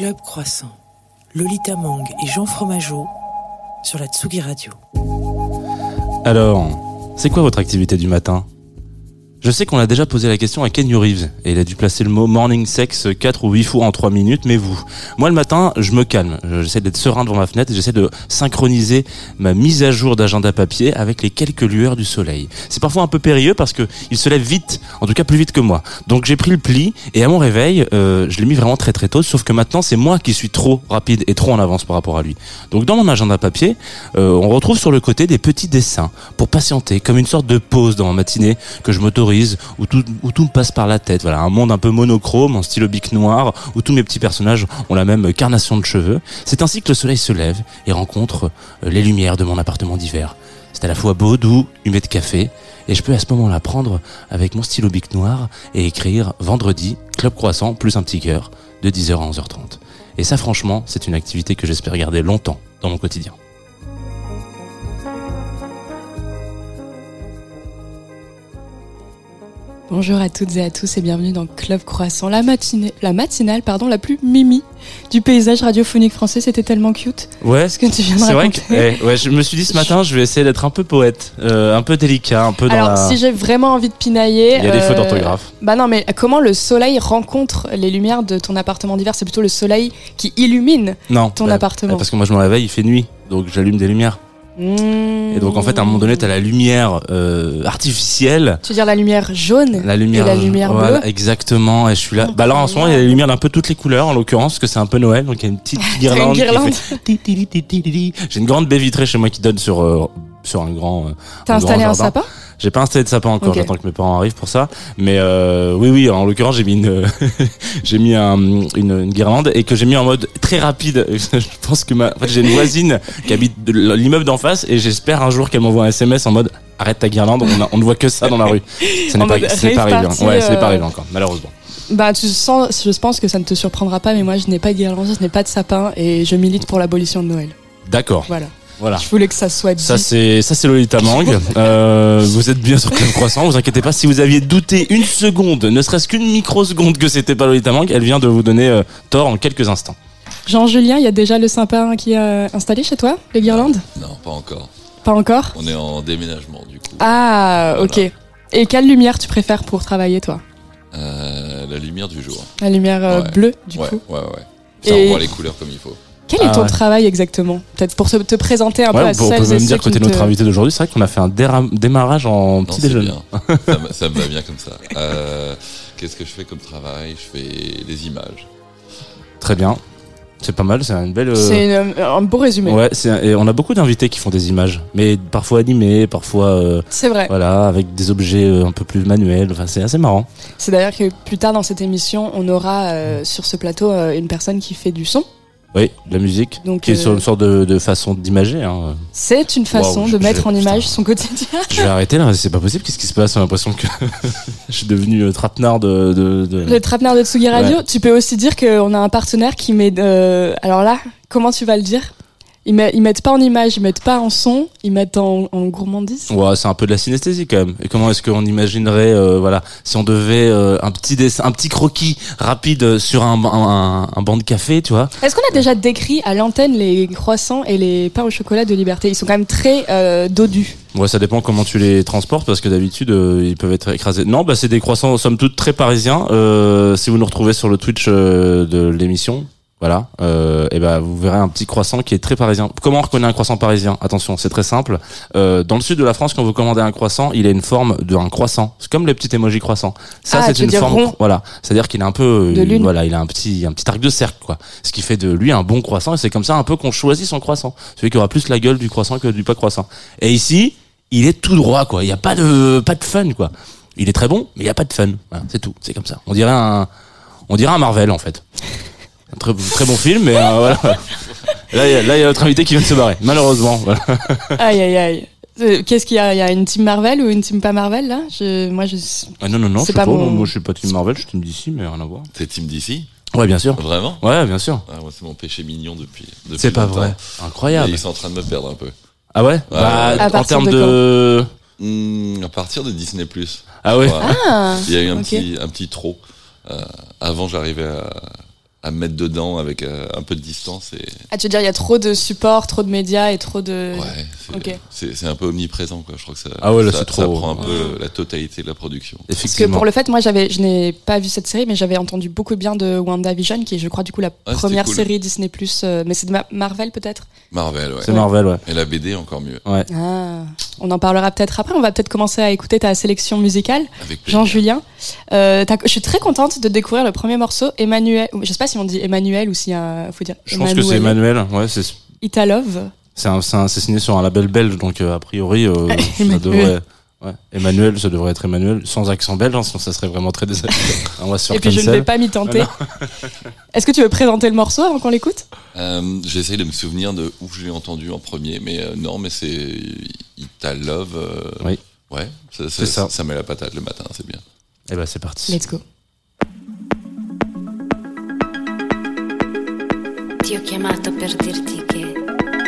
Club Croissant, Lolita Mang et Jean Fromageau sur la Tsugi Radio. Alors, c'est quoi votre activité du matin? Je sais qu'on a déjà posé la question à Ken Reeves et il a dû placer le mot morning sex 4 ou 8 fois en 3 minutes, mais vous Moi le matin, je me calme, j'essaie d'être serein devant ma fenêtre et j'essaie de synchroniser ma mise à jour d'agenda papier avec les quelques lueurs du soleil. C'est parfois un peu périlleux parce que il se lève vite, en tout cas plus vite que moi. Donc j'ai pris le pli et à mon réveil, euh, je l'ai mis vraiment très très tôt, sauf que maintenant c'est moi qui suis trop rapide et trop en avance par rapport à lui. Donc dans mon agenda papier, euh, on retrouve sur le côté des petits dessins pour patienter, comme une sorte de pause dans ma matinée que je m'autorise où tout, où tout me passe par la tête. Voilà, un monde un peu monochrome, en stylo bic noir, où tous mes petits personnages ont la même carnation de cheveux. C'est ainsi que le soleil se lève et rencontre euh, les lumières de mon appartement d'hiver. C'est à la fois beau, doux, humide de café, et je peux à ce moment-là prendre avec mon stylo bic noir et écrire vendredi, club croissant, plus un petit cœur, de 10h à 11h30. Et ça franchement, c'est une activité que j'espère garder longtemps dans mon quotidien. Bonjour à toutes et à tous et bienvenue dans Club Croissant, la, matinée, la matinale pardon, la plus mimi du paysage radiophonique français. C'était tellement cute. Ouais, ce que tu viens de c'est vrai que eh, ouais, je me suis dit ce matin, je vais essayer d'être un peu poète, euh, un peu délicat, un peu dans Alors, la... si j'ai vraiment envie de pinailler. Il y a des euh, fautes d'orthographe. Bah non, mais comment le soleil rencontre les lumières de ton appartement d'hiver? C'est plutôt le soleil qui illumine Non, ton bah, appartement. Parce que moi je me réveille, il fait nuit, donc j'allume des lumières. Mmh. Et donc en fait à un moment donné, t'as la lumière euh, artificielle, Tu veux dire la lumière jaune la lumière, et la lumière voilà, bleue exactement. Et je suis là. Oh, bah là en ce moment, il y a les lumières d'un peu toutes les couleurs en l'occurrence, parce que c'est un peu Noël, donc il y a une petite guirlande. guirlande. fait. J'ai une grande baie vitrée chez moi qui donne sur euh, sur un grand. euh, T'as installé grand un sapin? J'ai pas installé de sapin encore, j'attends que mes parents arrivent pour ça. Mais euh, oui, oui, en l'occurrence, j'ai mis une, j'ai mis un, une, une guirlande et que j'ai mis en mode très rapide. Je pense que ma, en fait, j'ai une voisine qui habite l'immeuble d'en face et j'espère un jour qu'elle m'envoie un SMS en mode arrête ta guirlande, on, a- on ne voit que ça dans la rue. Ce n'est pas, arrivé. party, Ouais, pas euh, arrivé encore, malheureusement. Bah, tu sens, je pense que ça ne te surprendra pas, mais moi, je n'ai pas de guirlande, je n'ai pas de sapin et je milite pour l'abolition de Noël. D'accord. Voilà. Voilà. Je voulais que ça soit dit. Ça c'est ça c'est Lolita Mang. Euh, vous êtes bien sur Club Croissant. Vous inquiétez pas si vous aviez douté une seconde, ne serait-ce qu'une microseconde que c'était pas Lolita Mang, elle vient de vous donner euh, tort en quelques instants. Jean-Julien, il y a déjà le sapin qui est euh, installé chez toi, les guirlandes? Non, pas encore. Pas encore? On est en déménagement du coup. Ah, Voilà. ok. Et quelle lumière tu préfères pour travailler, toi? Euh, la lumière du jour. La lumière euh, Ouais. bleue, du ouais, coup ouais, ouais. Ça Et- revoit les couleurs comme il faut. Quel est Ah ton travail exactement Peut-être pour te, te présenter un peu à on peut, on celles peut et même ceux dire que t'es ne notre te- invité d'aujourd'hui. C'est vrai qu'on a fait un démarrage en Non, petit déjeuner. ça, me, me va bien comme ça. Euh, Qu'est-ce que je fais comme travail? Je fais les images. Très bien. C'est pas mal, c'est une belle. euh, C'est une- un beau résumé. Ouais, et on a beaucoup d'invités qui font des images, mais parfois animées, parfois euh, C'est vrai. voilà avec des objets euh, un peu plus manuels. Enfin, c'est assez marrant. C'est d'ailleurs que plus tard dans cette émission, on aura euh, sur ce plateau euh, une personne qui fait du son. Oui, de la musique, Donc, qui est euh, sur une sorte de, de façon d'imager. Hein. C'est une façon Waouh, de je- mettre en putain. image son quotidien. Je vais arrêter là, c'est pas possible. Qu'est-ce qui se passe? J'ai l'impression que je suis devenu euh, trapenard de. de, de... Le trapenard de Tsugi Radio, tu peux aussi dire qu'on a un partenaire qui met. euh, alors là, comment tu vas le dire? Ils, met- ils mettent pas en image, ils mettent pas en son, ils mettent en, en gourmandise. Ouais, c'est un peu de la synesthésie quand même. Et comment est-ce qu'on imaginerait, euh, voilà, si on devait euh, un petit dessin, un petit croquis rapide sur un, un, un banc de café, tu vois? Est-ce qu'on a déjà décrit à l'antenne les croissants et les pains au chocolat de Liberté? Ils sont quand même très euh, dodus. Ouais, ça dépend comment tu les transportes parce que d'habitude euh, ils peuvent être écrasés. Non, bah c'est des croissants somme toute très parisiens. Euh, si vous nous retrouvez sur le Twitch euh, de l'émission, voilà, euh, et ben vous verrez un petit croissant qui est très parisien. Comment on reconnaît un croissant parisien? Attention, c'est très simple. Euh, dans le sud de la France, quand vous commandez un croissant, il a une forme d'un croissant. C'est comme les petits émojis croissants. Ça, Ah, c'est une forme. rond. Voilà, c'est-à-dire qu'il est un peu, De euh, voilà, il a un petit, un petit arc de cercle, quoi. Ce qui fait de lui un bon croissant. Et c'est comme ça un peu qu'on choisit son croissant. Celui qui aura plus la gueule du croissant que du pas croissant. Et ici, il est tout droit, quoi. Il n'y a pas de, pas de fun, quoi. Il est très bon, mais il n'y a pas de fun. Voilà, c'est tout. C'est comme ça. On dirait un, on dirait un Marvel, en fait. Un très, très bon film, mais euh, voilà. Là, il y a- là, il y a notre invité qui vient de se barrer. Malheureusement. Voilà. Aïe aïe aïe. Euh, Qu'est-ce qu'il y a? Il y a une team Marvel ou une team pas Marvel là? Je, Moi je. Ah, non, non, non, je pas. pas mon- Moi, je suis pas Team Marvel, je suis Team DC, mais rien à voir. C'est Team DC Ouais, bien sûr. Vraiment? Ouais, bien sûr. ah, moi, C'est mon péché mignon depuis. depuis C'est pas vrai. Incroyable. Ils sont en train de me perdre un peu. Ah ouais, Bah, ouais. À En partir termes de de. Hmm, à partir de Disney+. Ah ouais? Ah Il y a eu un petit, un petit trop. Euh, avant, j'arrivais à, à me mettre dedans avec euh, un peu de distance. Et, Ah, tu veux dire, il y a trop de supports, trop de médias et trop de. ouais, c'est ok. c'est- c'est un peu omniprésent. Quoi. Je crois que ça, Ah ouais, là, ça, c'est trop. ça prend un peu la totalité de la production. Parce que pour le fait, moi, j'avais, je n'ai pas vu cette série, mais j'avais entendu beaucoup bien de WandaVision, qui est, je crois, du coup, la Ah, première cool. série Disney+, euh, mais c'est de Ma- Marvel, peut-être? Marvel, ouais. C'est Marvel, ouais. Et la BD encore mieux. Ouais. Ah, on en parlera peut-être après. On va peut-être commencer à écouter ta sélection musicale. Jean-Julien. Euh, je suis très contente de découvrir le premier morceau, Emmanuel. Je sais pas si on dit Emmanuel ou s'il y a, faut dire. Je pense que c'est Emmanuel. Ouais, c'est Italove. c'est un- c'est un- c'est signé sur un label belge, donc euh, a priori, euh, ça Emmanuel. devrait. Ouais. Emmanuel, ça devrait être Emmanuel, sans accent belge, hein, sinon ça serait vraiment très désagréable. Et puis je ne vais pas m'y tenter. Ah Est-ce que tu veux présenter le morceau avant qu'on l'écoute? Euh, J'essaye de me souvenir de où je l'ai entendu en premier, mais euh, non, mais c'est Ita Love. euh, Oui. Ouais, ça, C'est ça. ça met la patate le matin, c'est bien. Eh ben c'est parti. Let's go. Ti ho chiamato per dirti che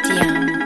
ti amo.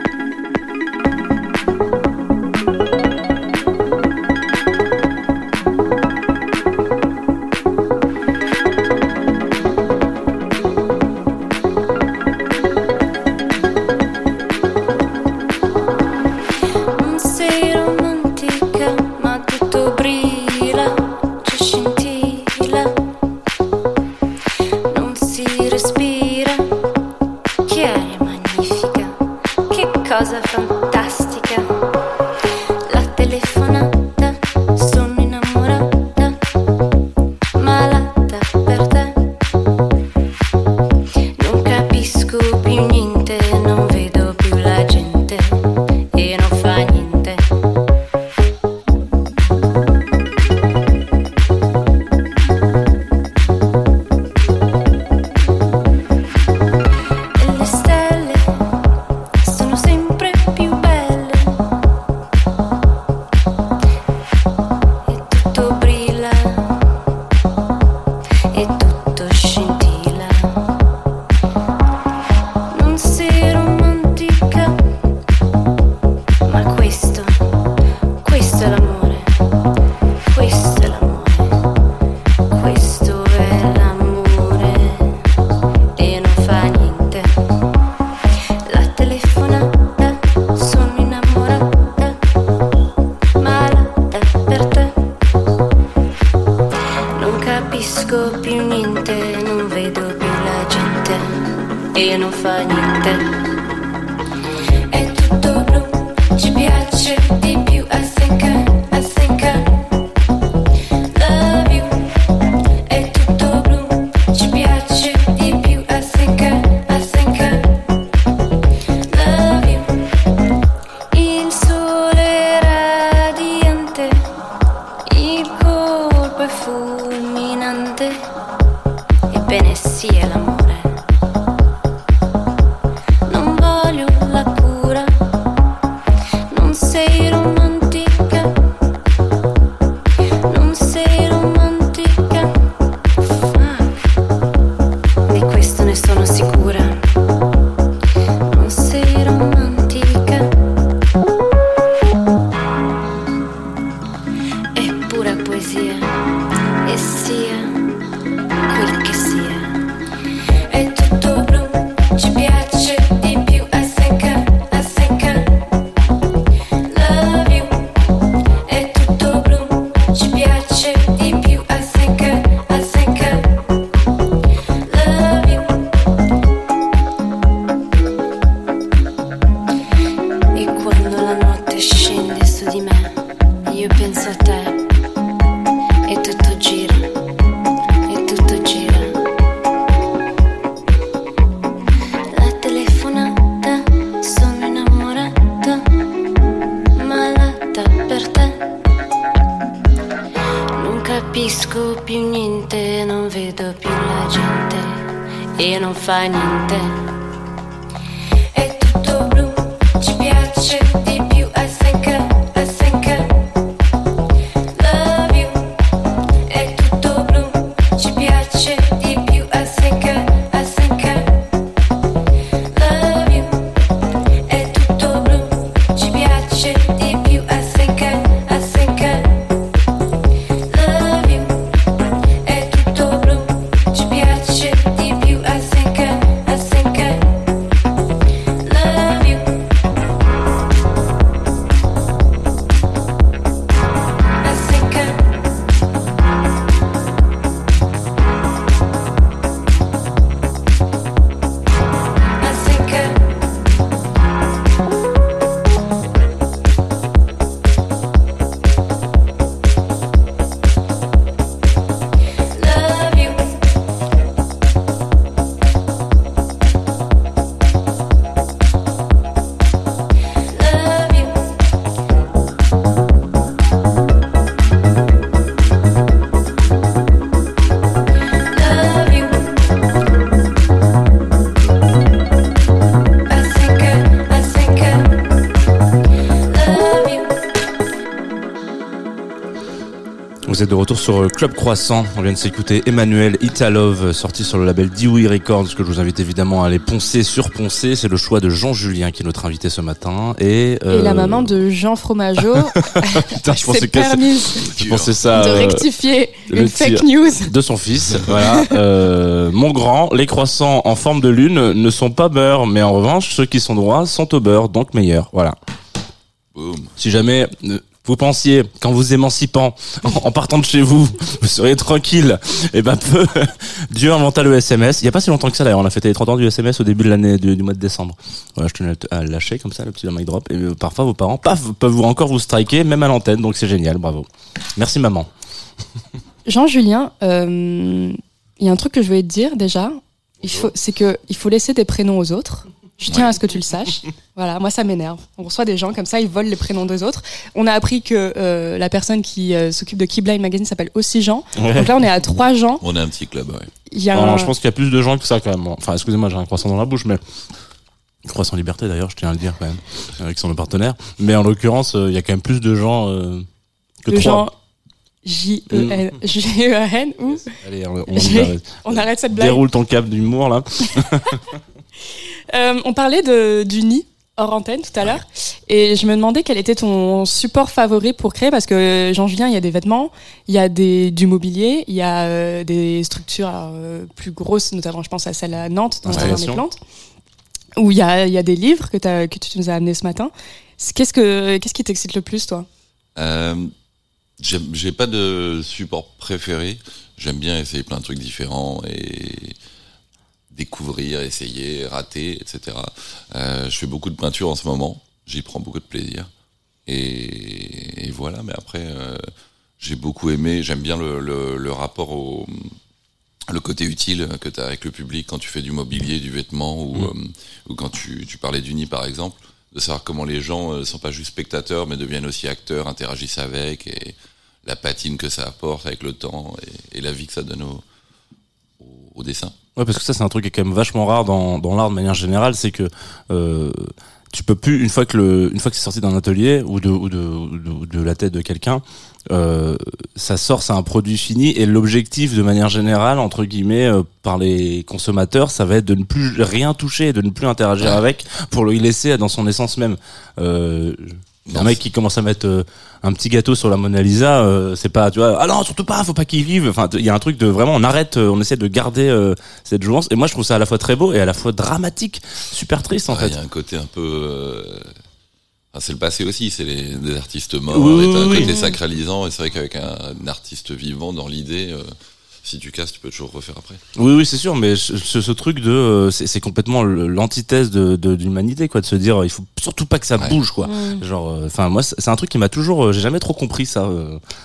Vous êtes de retour sur euh, Club Croissant. On vient de s'écouter Emmanuel Italove, sorti sur le label Dewey Records, que je vous invite évidemment à aller poncer, surponcer. C'est le choix de Jean Julien qui est notre invité ce matin. Et, euh, Et la maman de Jean Fromageau Putain, je pensais que je pensais ça de euh, rectifier le une fake news. de son fils. voilà. Euh, mon grand, les croissants en forme de lune ne sont pas beurre, mais en revanche, ceux qui sont droits sont au beurre, donc meilleurs. Voilà. Si jamais euh, vous pensiez qu'en vous émancipant, en, partant de chez vous, vous seriez tranquille, et ben peu, Dieu inventa le SMS. Il y a pas si longtemps que ça d'ailleurs, on a fêté les 30 ans du SMS au début de l'année du, du mois de décembre. Voilà, je tenais à lâcher comme ça, le petit mic drop. Et euh, parfois vos parents, paf, peuvent vous encore vous striker, même à l'antenne, donc c'est génial, bravo. Merci maman. Jean-Julien, euh, il y a un truc que je voulais te dire déjà. Il faut, c'est que il faut laisser des prénoms aux autres. Je tiens à ce que tu le saches. Voilà, moi ça m'énerve. On reçoit des gens comme ça, ils volent les prénoms des autres. On a appris que euh, la personne qui euh, s'occupe de Keyblind Magazine s'appelle aussi Jean. Donc là, on est à trois Jean. On a un petit club, ouais. Il y a Alors, un- je pense qu'il y a plus de gens que ça quand même. Enfin, excusez-moi, j'ai un croissant dans la bouche, mais croissant liberté d'ailleurs, je tiens à le dire quand même, avec son partenaire. Mais en l'occurrence, euh, il y a quand même plus de gens euh, que le trois. Jean J-E-N, G-E-N ou Allez, on, arrête. on arrête cette blague. déroule ton cap d'humour là. Euh, on parlait de, du nid hors antenne tout à l'heure et je me demandais quel était ton support favori pour créer parce que Jean-Julien il y a des vêtements, il y a des, du mobilier, il y a euh, des structures euh, plus grosses, notamment je pense à celle à Nantes dans le jardin des Installation. plantes où il y a, il y a des livres que, tu nous as amenés ce matin. Qu'est-ce, que, qu'est-ce qui t'excite le plus toi? J'ai pas de support préféré. J'aime bien essayer plein de trucs différents et découvrir, essayer, rater, etc. Euh, je fais beaucoup de peinture en ce moment. J'y prends beaucoup de plaisir. Et, et voilà. Mais après, euh, j'ai beaucoup aimé. J'aime bien le, le, le rapport au le côté utile que tu as avec le public quand tu fais du mobilier, du vêtement ou, euh, ou quand tu, tu parlais du nid par exemple, de savoir comment les gens euh, sont pas juste spectateurs mais deviennent aussi acteurs, interagissent avec et la patine que ça apporte avec le temps et, et la vie que ça donne au, au, dessin. Ouais, parce que ça c'est un truc qui est quand même vachement rare dans, dans l'art de manière générale, c'est que euh, tu peux plus une fois que le une fois que c'est sorti d'un atelier ou de ou de, ou de, la tête de quelqu'un, euh, ça sort, c'est un produit fini et l'objectif de manière générale entre guillemets euh, par les consommateurs, ça va être de ne plus rien toucher, et de ne plus interagir avec pour le laisser dans son essence même. Euh, un mec qui commence à mettre euh, un petit gâteau sur la Mona Lisa, euh, c'est pas, tu vois, ah non, surtout pas, faut pas qu'il vive. Enfin, il y a un truc de vraiment, on arrête, euh, on essaie de garder cette jouance. Et moi, je trouve ça à la fois très beau et à la fois dramatique, super triste en Ouais, Il fait. y a un côté un peu. enfin, c'est le passé aussi, c'est les, des artistes morts, Oui, et un oui, côté oui. sacralisant, et c'est vrai qu'avec un, un artiste vivant dans l'idée, si tu casses, tu peux toujours refaire après. Oui, oui, c'est sûr, mais ce, truc de, euh, c'est c'est complètement l'antithèse de de- d'humanité, quoi, de se dire, il faut surtout pas que ça Ouais. bouge, quoi. Genre, euh, enfin, moi, c'est un truc qui m'a toujours, euh, j'ai jamais trop compris ça.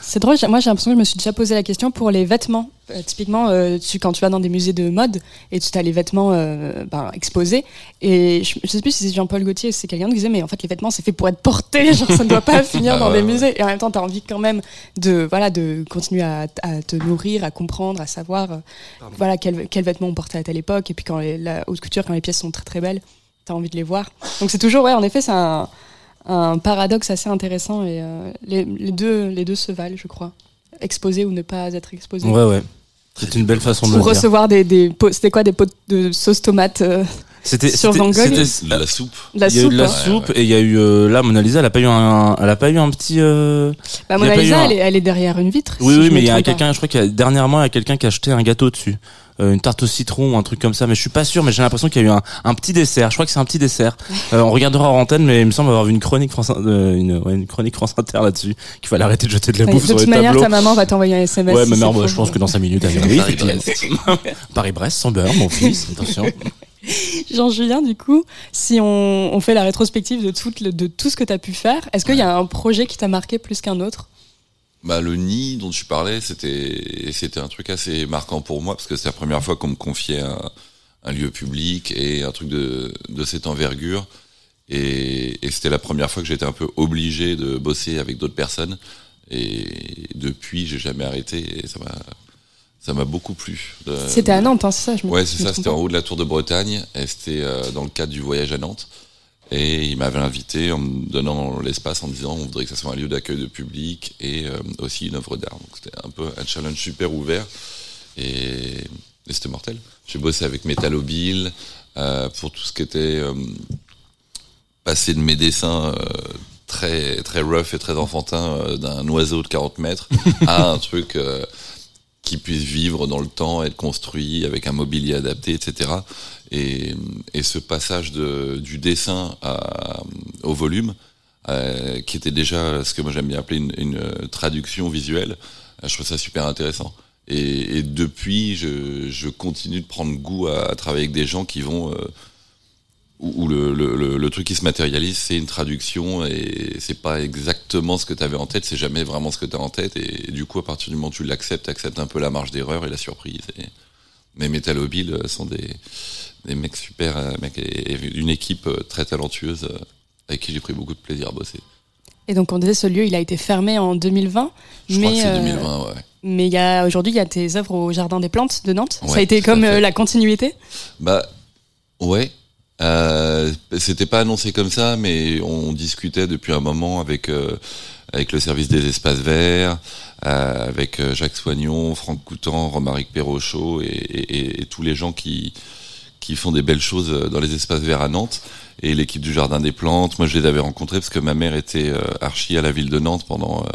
C'est drôle, moi j'ai l'impression que je me suis déjà posé la question pour les vêtements. Euh, typiquement, euh, tu, quand tu vas dans des musées de mode et tu as les vêtements euh, ben, exposés, et je, je sais plus si c'est Jean-Paul Gaultier ou si c'est quelqu'un qui disait, mais en fait les vêtements c'est fait pour être porté, genre ça ne doit pas finir Ah dans des musées. Et en même temps, tu as envie quand même de, voilà, de continuer à, à te nourrir, à comprendre, à savoir voilà, quels quel vêtements on portait à telle époque, et puis quand les- la haute couture, quand les pièces sont très très belles, tu as envie de les voir. Donc c'est toujours, ouais, en effet, c'est un, un paradoxe assez intéressant et les, les deux, les deux se valent, je crois. Exposé ou ne pas être exposé. Ouais, ouais. C'est une belle façon de Pour le dire. recevoir des, des pots, c'était quoi des pots de sauce tomate euh, C'était, sur c'était- Van Gogh. c'était- De la soupe. de la il y a eu soupe de la. Ouais, soupe ouais. et il y a eu euh, là Mona Lisa elle a pas eu un elle a pas eu un petit euh, Bah, Mona Lisa, un- elle, est, elle est derrière une vitre. oui si oui mais il y a quelqu'un je crois qu'il y a dernièrement il y a quelqu'un qui a acheté un gâteau dessus Euh, une tarte au citron ou un truc comme ça mais je suis pas sûr mais j'ai l'impression qu'il y a eu un, un petit dessert je crois que c'est un petit dessert Euh, on regardera en antenne mais il me semble avoir vu une chronique France euh, une, ouais, une chronique France Inter là-dessus qu'il fallait arrêter de jeter de la Ouais, bouffe de sur toute les manière, tableaux ta maman va t'envoyer un SMS. ouais si ma mère pour- je pense que dans 5 minutes elle Paris-Brest sans beurre mon fils attention Jean-Julien, du coup, si on, on fait la rétrospective de tout, le- de tout ce que tu as pu faire, est-ce qu'il y a un projet qui t'a marqué plus qu'un autre? Bah, le nid dont tu parlais, c'était c'était un truc assez marquant pour moi parce que c'est la première fois qu'on me confiait un, un lieu public et un truc de, de cette envergure. Et, et c'était la première fois que j'étais un peu obligé de bosser avec d'autres personnes. Et depuis, j'ai jamais arrêté et ça m'a ça m'a beaucoup plu. de- C'était à Nantes, hein, c'est ça je me- Ouais, c'est ça, c'était en haut de la tour de Bretagne et c'était euh, dans le cadre du voyage à Nantes. Et il m'avait invité en me donnant l'espace en me disant on voudrait que ça soit un lieu d'accueil de public et euh, aussi une œuvre d'art. Donc c'était un peu un challenge super ouvert et, et c'était mortel. J'ai bossé avec Metallobile euh, pour tout ce qui était euh, passer de mes dessins euh, très très rough et très enfantin euh, d'un oiseau de 40 mètres à un truc euh, qui puisse vivre dans le temps, être construit avec un mobilier adapté, etc. Et, ce passage du dessin au volume, euh, qui était déjà ce que moi j'aime bien appeler une, euh, traduction visuelle, euh, je trouve ça super intéressant. Et, depuis, je, continue de prendre goût à, travailler avec des gens qui vont où, le, le, truc qui se matérialise, c'est une traduction et c'est pas exactement ce que tu avais en tête, c'est jamais vraiment ce que tu as en tête. Et, et du coup, à partir du moment où tu l'acceptes, acceptes un peu la marge d'erreur et la surprise. Et, mais Metallobile sont des, des mecs super, euh, mecs, et, une équipe euh, très talentueuse euh, avec qui j'ai pris beaucoup de plaisir à bosser. Et donc on disait ce lieu, il a été fermé en 2020. Je mais crois que c'est euh, 2020, ouais. Mais il y a aujourd'hui, il y a tes œuvres au Jardin des Plantes de Nantes. ça a été comme la continuité? Bah ouais. Euh, c'était pas annoncé comme ça, mais on discutait depuis un moment avec euh, avec le service des espaces verts, euh, avec euh, Jacques Soignon, Franck Coutan, Romaric Perrochot et, et- et- tous les gens qui qui font des belles choses euh, dans les espaces verts à Nantes et l'équipe du Jardin des Plantes. Moi, je les avais rencontrés parce que ma mère était euh, archi à la ville de Nantes pendant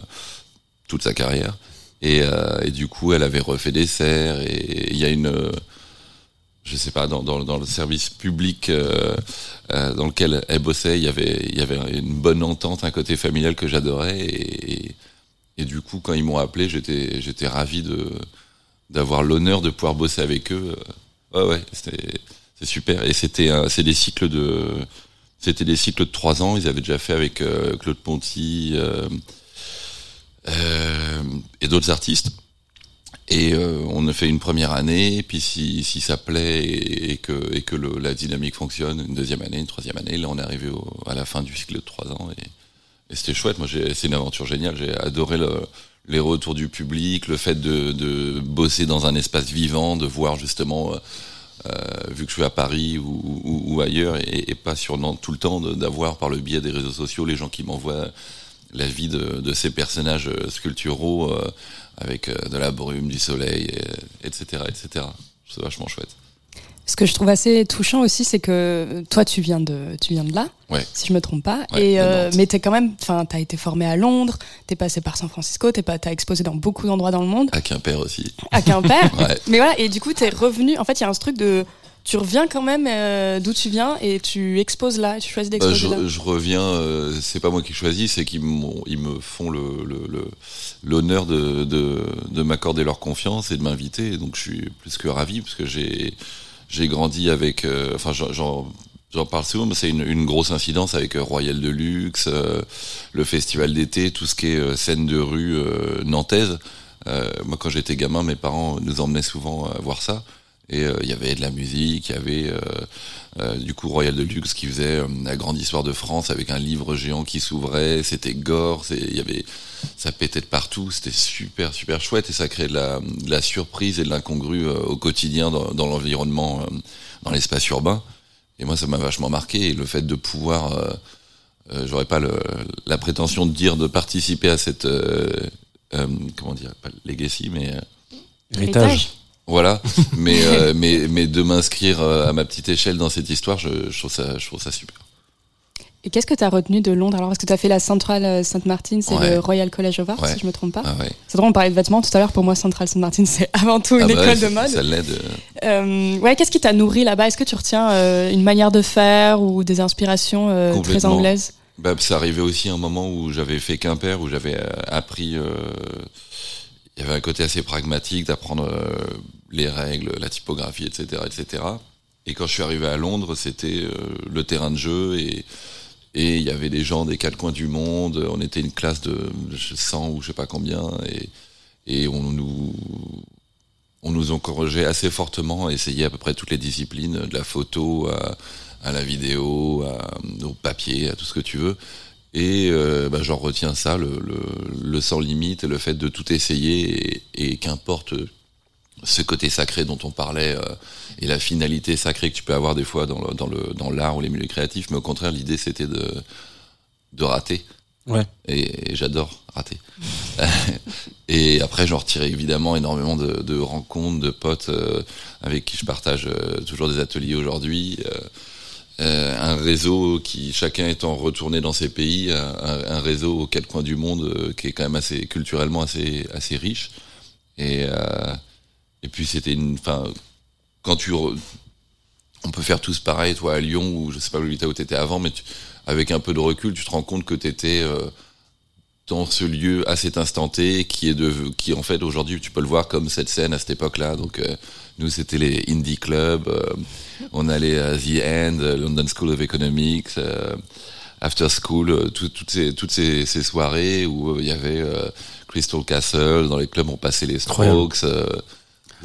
toute sa carrière. Et, et du coup, elle avait refait des serres et il y a une, je sais pas, dans, dans, dans le service public euh, euh, dans lequel elle bossait, il y avait, il y avait une bonne entente, un côté familial que j'adorais. Et, et, du coup, quand ils m'ont appelé, j'étais, j'étais ravi de d'avoir l'honneur de pouvoir bosser avec eux. Ouais, ouais, c'était, c'est super. Et c'était, c'est des cycles de, c'était des cycles de trois ans. Ils avaient déjà fait avec euh, Claude Ponty euh, euh, et d'autres artistes. Et euh, on a fait une première année, et puis si, si ça plaît et, que, et que le, la dynamique fonctionne, une deuxième année, une troisième année, là on est arrivé au- à la fin du cycle de trois ans et, et c'était chouette. Moi, c'est une aventure géniale. J'ai adoré le, les retours du public, le fait de, de bosser dans un espace vivant, de voir justement, euh, euh, vu que je suis à Paris ou, ou, ou ailleurs, et, et pas sur Nantes tout le temps, d'avoir par le biais des réseaux sociaux les gens qui m'envoient la vie de, de ces personnages euh, sculpturaux euh, avec euh, de la brume, du soleil, et- etc., etc. C'est vachement chouette. Ce que je trouve assez touchant aussi, c'est que toi, tu viens de, tu viens de là, Ouais. si je me trompe pas. Ouais, et euh, mais t'es quand même, enfin, t'as été formé à Londres, t'es passé par San Francisco, t'es pas, t'as exposé dans beaucoup d'endroits dans le monde, À Quimper aussi. à Quimper. Ouais. Mais voilà, et du coup, t'es revenu. En fait, il y a un truc de, tu reviens quand même euh, d'où tu viens et tu exposes là, tu choisis Bah, d'exposer là. je, je reviens, euh, c'est pas moi qui choisis, c'est qu'ils ils me font le le- le- l'honneur de, de, de m'accorder leur confiance et de m'inviter. Donc je suis plus que ravi parce que j'ai j'ai grandi avec, euh, enfin j'en- parle souvent, mais c'est une, une grosse incidence avec Royal de Luxe, le festival d'été, tout ce qui est scène de rue nantaise. Moi quand j'étais gamin, mes parents nous emmenaient souvent à voir ça. Et euh, il y avait de la musique, il y avait euh, euh, du coup Royal de Luxe qui faisait euh, la grande histoire de France avec un livre géant qui s'ouvrait, c'était gore, c'est- il y avait ça pétait de partout, c'était super super chouette. Et ça créait de la, de la surprise et de l'incongru euh, au quotidien dans, dans l'environnement, euh, dans l'espace urbain. Et moi ça m'a vachement marqué. Et le fait de pouvoir, euh, euh, j'aurais pas le, la prétention de dire de participer à cette euh, euh, comment dire, pas legacy mais euh, Héritage. Voilà, mais, euh, mais, mais de m'inscrire euh, à ma petite échelle dans cette histoire, je, je trouve, ça, je trouve ça super. Et qu'est-ce que t'as retenu de Londres? Alors Parce que t'as fait la Centrale euh, St Martin, c'est Ouais. le Royal College of Art, Ouais. si je me trompe pas. Ah ouais. C'est drôle, on parlait de vêtements tout à l'heure. Pour moi, Centrale St Martin, c'est avant tout une Ah bah école de mode. Ça l'aide. euh, ouais, qu'est-ce qui t'a nourri là-bas? Est-ce que tu retiens euh, une manière de faire ou des inspirations euh, très anglaises? Bah, ça arrivait aussi un moment où j'avais fait Quimper, où j'avais appris. Il y avait un côté assez pragmatique d'apprendre les règles, la typographie, etc., etc. Et quand je suis arrivé à Londres, c'était euh, le terrain de jeu et et il y avait des gens des quatre coins du monde. On était une classe de 100 ou je sais pas combien et et on nous on nous encourageait assez fortement à essayer à peu près toutes les disciplines, de la photo à, à la vidéo, à, au papier, à tout ce que tu veux. Et euh, bah, j'en retiens ça, le, le, sans limite, le fait de tout essayer et qu'importe ce côté sacré dont on parlait euh, et la finalité sacrée que tu peux avoir des fois dans le, dans le dans l'art ou les milieux créatifs, mais au contraire l'idée c'était de de rater. Ouais. Et, et j'adore rater. et après j'en retirais évidemment énormément de, de rencontres, de potes euh, avec qui je partage euh, toujours des ateliers aujourd'hui. euh, euh, un réseau qui chacun étant retourné dans ses pays, un, un- réseau aux quatre coins du monde euh, qui est quand même assez culturellement assez assez riche. Et euh, et puis c'était une, enfin quand tu re- on peut faire tous pareil, toi à Lyon ou je sais pas où t'étais avant, mais tu- avec un peu de recul, tu te rends compte que t'étais euh, dans ce lieu à cet instant T qui est de qui en fait aujourd'hui tu peux le voir comme cette scène à cette époque-là. Donc euh, nous c'était les indie clubs, euh, on allait à The End, euh, London School of Economics, After School, tout- toutes ces toutes ces, ces soirées où il y avait Crystal Castle, dans les clubs on passait les. Strokes. euh,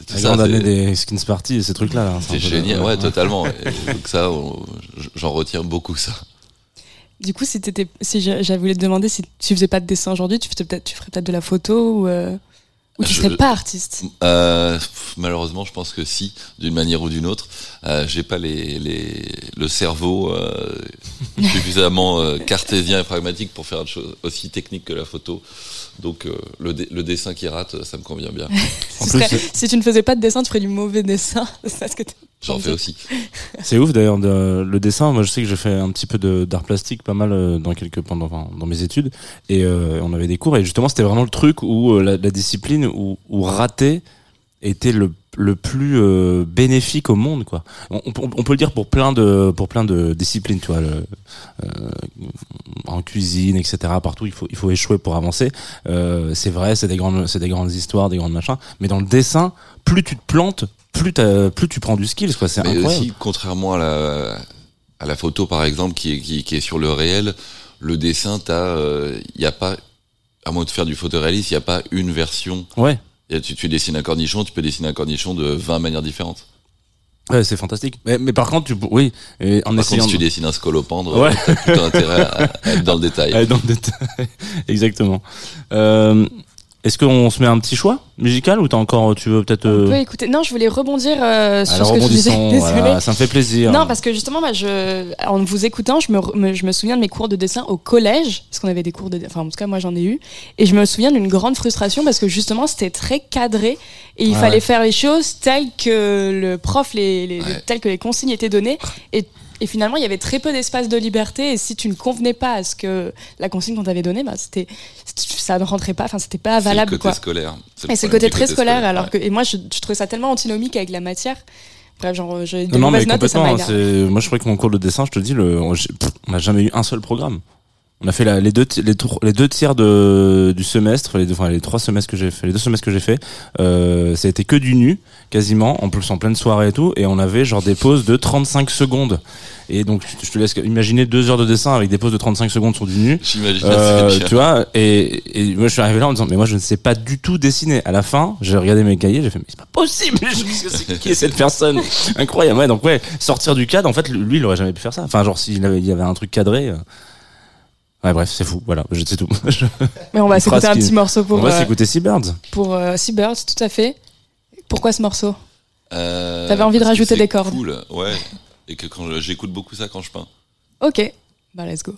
tout ça, année des skins party et ces trucs-là. Là, c'est génial, ouais, totalement. Et donc ça, on- j'en retiens beaucoup ça. Du coup, si, t'étais- si j'a- j'avais voulu te demander si tu faisais pas de dessin aujourd'hui, tu, faisais peut-être- tu ferais peut-être de la photo ou, euh, ou tu Je- serais pas artiste. Euh, malheureusement, je pense que si, d'une manière ou d'une autre, euh, j'ai pas les, les, le cerveau euh, suffisamment euh, cartésien et pragmatique pour faire une chose aussi technique que la photo. Donc euh, le, le dessin qui rate, ça me convient bien. En plus, serait- si tu ne faisais pas de dessin, tu ferais du mauvais dessin. J'en fais aussi. C'est ouf d'ailleurs de- le dessin. Moi, je sais que j'ai fait un petit peu de- d'art plastique, pas mal euh, dans quelques pendant enfin, dans mes études, et euh, on avait des cours. Et justement, c'était vraiment le truc où euh, la, la discipline où, où rater était le le plus euh, bénéfique au monde quoi. On, on- on peut le dire pour plein de pour plein de disciplines, tu vois, le, euh, en cuisine, etc. Partout, il faut il faut échouer pour avancer. Euh, c'est vrai, c'est des grandes c'est des grandes histoires, des grandes machins. Mais dans le dessin, plus tu te plantes, plus tu prends du skills quoi. C'est incroyable. aussi, contrairement à la, à la photo, par exemple, qui est, qui, qui est sur le réel, le dessin, t'as, il y a pas, à moins de faire du photoréalisme, il n'y a pas une version. Ouais. A- Tu, tu dessines un cornichon, tu peux dessiner un cornichon de 20 manières différentes. Ouais, c'est fantastique. Mais, mais par contre, tu, oui, et en Par essayant contre, si tu de- dessines un scolopendre, Ouais. t'as plutôt intérêt à, à être dans le détail. aller dans le détail. Exactement. Euh, Est-ce qu'on se met un petit choix musical ou t'as encore, tu veux peut-être. On euh, peut écouter. Non, je voulais rebondir euh, sur Alors ce que tu disais. voilà, ça me fait plaisir. Non, parce que justement, je, en vous écoutant, je me, je me souviens de mes cours de dessin au collège, parce qu'on avait des cours de, enfin, en tout cas, moi, j'en ai eu, et je me souviens d'une grande frustration parce que justement, c'était très cadré et il Ah fallait ouais. faire les choses telles que le prof, les, les- Ouais. telles que les consignes étaient données, et, et finalement, il y avait très peu d'espace de liberté, et si tu ne convenais pas à ce que la consigne qu'on t'avait donnée, bah, c'était, ça ne rentrait pas, enfin, c'était pas C'est le valable, côté quoi. scolaire. Et c'est le côté très scolaire, scolaire, alors ouais. que et moi je, je trouvais ça tellement antinomique avec la matière. Bref, genre j'ai des Non, non, mais notes et ça complètement. c'est- Moi, je crois que mon cours de dessin, je te dis, le, on n'a jamais eu un seul programme. On a fait la- les deux les, deux tiers de du semestre, les deux, enfin, les trois semestres que j'ai fait, les deux semestres que j'ai fait, euh, ça a été que du nu, quasiment, en plus en pleine soirée et tout, et on avait genre des pauses de 35 secondes. Et donc, je te laisse imaginer deux heures de dessin avec des pauses de 35 secondes sur du nu. J'imagine Euh, bien. tu vois, et, et moi je suis arrivé là en disant, mais moi je ne sais pas du tout dessiner. À la fin, j'ai regardé mes cahiers, j'ai fait, mais c'est pas possible, je me qui est cette personne Incroyable, ouais, donc ouais, sortir du cadre, en fait, lui, il aurait jamais pu faire ça. Enfin, genre, s'il avait, il y avait un truc cadré. euh, Ouais, bref, c'est fou, voilà, je sais tout. Mais on va s'écouter un qui- petit morceau pour On va euh, s'écouter Seabirds. pour euh, Seabirds, tout à fait. Pourquoi ce morceau Euh, T'avais envie de rajouter c'est des cordes. Cool, ouais. Et que quand j'écoute beaucoup ça quand je peins. Ok, bah let's go.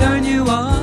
Turn you on.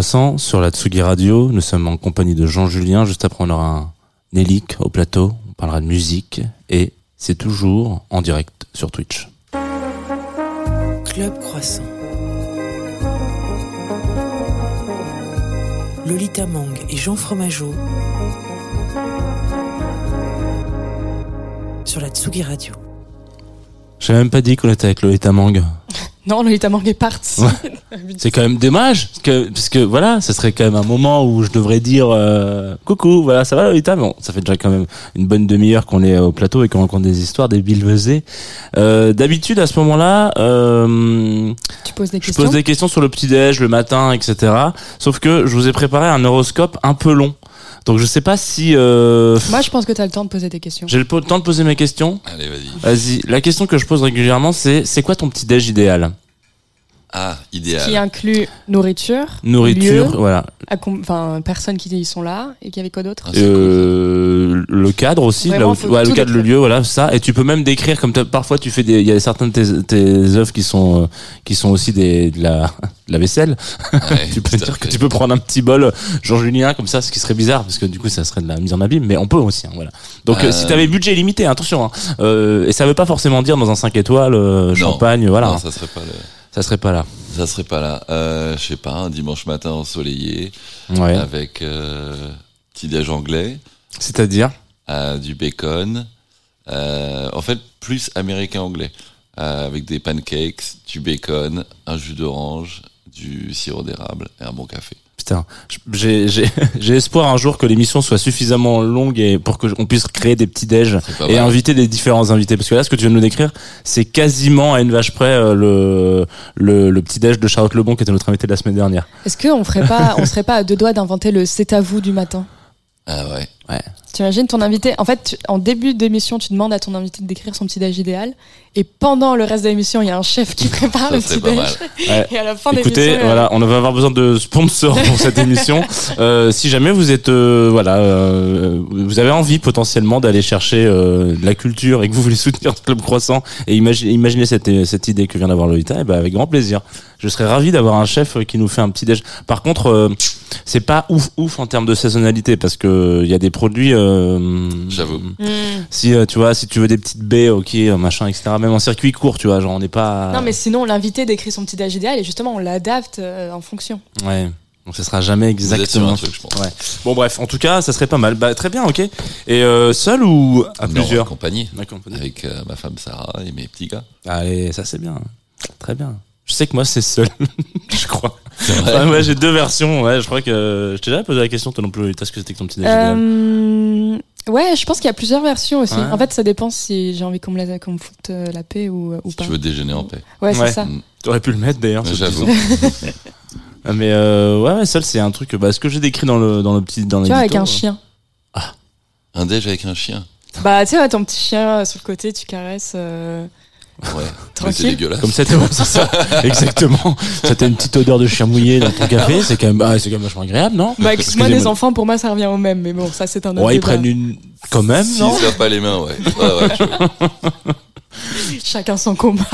300 sur la Tsugi Radio. Nous sommes en compagnie de Jean-Julien. Juste après, on aura un Nélic au plateau. On parlera de musique. Et c'est toujours en direct sur Twitch. Club Croissant. Lolita Mang et Jean Fromageau. Sur la Tsugi Radio. J'avais même pas dit qu'on était avec Lolita Mang. Non, Lolita Mang est parti. C'est quand même dommage, parce que, parce que voilà, ce serait quand même un moment où je devrais dire euh, coucou, voilà, ça va Lolita? Mais Bon, ça fait déjà quand même une bonne demi-heure qu'on est au plateau et qu'on raconte des histoires, des bilvesées. Euh, D'habitude, à ce moment-là, euh, tu poses des je questions? pose des questions sur le petit-déj, le matin, etc. Sauf que je vous ai préparé un horoscope un peu long. Donc je sais pas si... Euh, Moi, je pense que tu as le temps de poser des questions. j'ai le temps de poser mes questions. Allez, vas-y. Vas-y, la question que je pose régulièrement, c'est c'est quoi ton petit-déj idéal? Ah, idéal. Qui inclut nourriture, Nourriture, lieu, voilà. enfin personnes qui y sont là et qu'il y avait quoi d'autre Ah, cool, Euh, le cadre aussi, Vraiment, là où, ouais, le cadre, le lieu, voilà, ça. Et tu peux même décrire comme parfois tu fais des, il y a certaines de tes, tes œuvres qui sont, euh, qui sont aussi des, de la, de la vaisselle. ça. Ouais, tu peux dire que tu peux prendre un petit bol Jean Julien comme ça, ce qui serait bizarre parce que du coup ça serait de la mise en abîme, mais on peut aussi, hein, voilà. Donc euh, Euh, si t'avais budget limité, attention, hein, euh, et ça veut pas forcément dire dans un 5 étoiles, euh, Non. champagne, voilà, Non, ça serait pas le... ça serait pas là. Ça serait pas là. Euh, je sais pas, un dimanche matin ensoleillé, Ouais. avec euh, petit déj anglais, C'est-à-dire, euh, du bacon, euh, en fait plus américain-anglais, avec des pancakes, du bacon, un jus d'orange, du sirop d'érable et un bon café. Putain, j'ai j'ai j'ai espoir un jour que l'émission soit suffisamment longue et pour que on puisse créer des petits déj et inviter des différents invités parce que là ce que tu viens de nous décrire c'est quasiment à une vache près euh, le le, le petit déj de Charlotte Lebon qui était notre invité de la semaine dernière. Est-ce qu'on ferait pas, on serait pas à deux doigts d'inventer le c'est à vous du matin? Ah ouais. T'imagines ton invité En fait, tu- en début d'émission, tu demandes à ton invité de décrire son petit déj idéal, et pendant le reste de l'émission, il y a un chef qui prépare Ça le petit pas déj. mal. Ouais. Et à la fin de Écoutez, l'émission, voilà, on va avoir besoin de sponsors pour cette émission. Euh, si jamais vous êtes, euh, voilà, euh, vous avez envie potentiellement d'aller chercher euh, de la culture et que vous voulez soutenir ce club croissant et imaginer, imaginer cette, cette idée que vient d'avoir Lolita, et ben avec grand plaisir. Je serais ravi d'avoir un chef qui nous fait un petit déj. Par contre, euh, c'est pas ouf ouf en termes de saisonnalité parce que il y a des produits. Euh, J'avoue. hmm. Si euh, tu vois, si tu veux des petites baies, ok, machin, etc. Même en circuit court, tu vois, genre on n'est pas. Non, mais sinon, l'invité décrit son petit déj idéal, et justement, on l'adapte euh, en fonction. Ouais. Donc ça sera jamais exactement. un truc, je pense. Ouais. Bon bref, en tout cas, ça serait pas mal. Bah très bien, ok. Et euh, seul ou à Non, plusieurs accompagné. D'accord. Avec euh, ma femme Sarah et mes petits gars. Allez, ça c'est bien. Très bien. Je sais que moi c'est seul, je crois. C'est vrai. Ouais, ouais, j'ai deux versions. Ouais, je crois que je t'ai déjà posé la question toi non plus. T'as ce que c'était que ton petit déj idéal Euh, ouais, je pense qu'il y a plusieurs versions aussi. Ouais. En fait, ça dépend si j'ai envie qu'on me, me foute euh, la paix ou, ou Si pas. tu veux déjeuner en paix. Ouais, c'est Ouais. ça. Mm. T'aurais pu le mettre d'ailleurs. J'avoue. Ah, Mais euh, ouais, ouais, seul c'est un truc. Bah, ce que j'ai décrit dans le dans le petit dans Tu vois, avec un euh, chien. Un déj avec un chien. Bah, tu sais, ouais, ton petit chien euh, sur le côté, tu caresses. euh, Ouais. Mais c'est Tranquille. dégueulasse. Comme ça, c'est ça, exactement. Ça t'as une petite odeur de chien mouillé dans ton café, c'est quand même, ah, c'est quand même vachement agréable, non? Bah, excuse-moi, Excusez-moi. des enfants, pour moi, ça revient au même. Mais bon, ça, c'est un autre Ouais, ils prennent une, quand même, S'ils non? se lavent pas les mains, ouais. Ouais, ouais, je- Chacun son combat.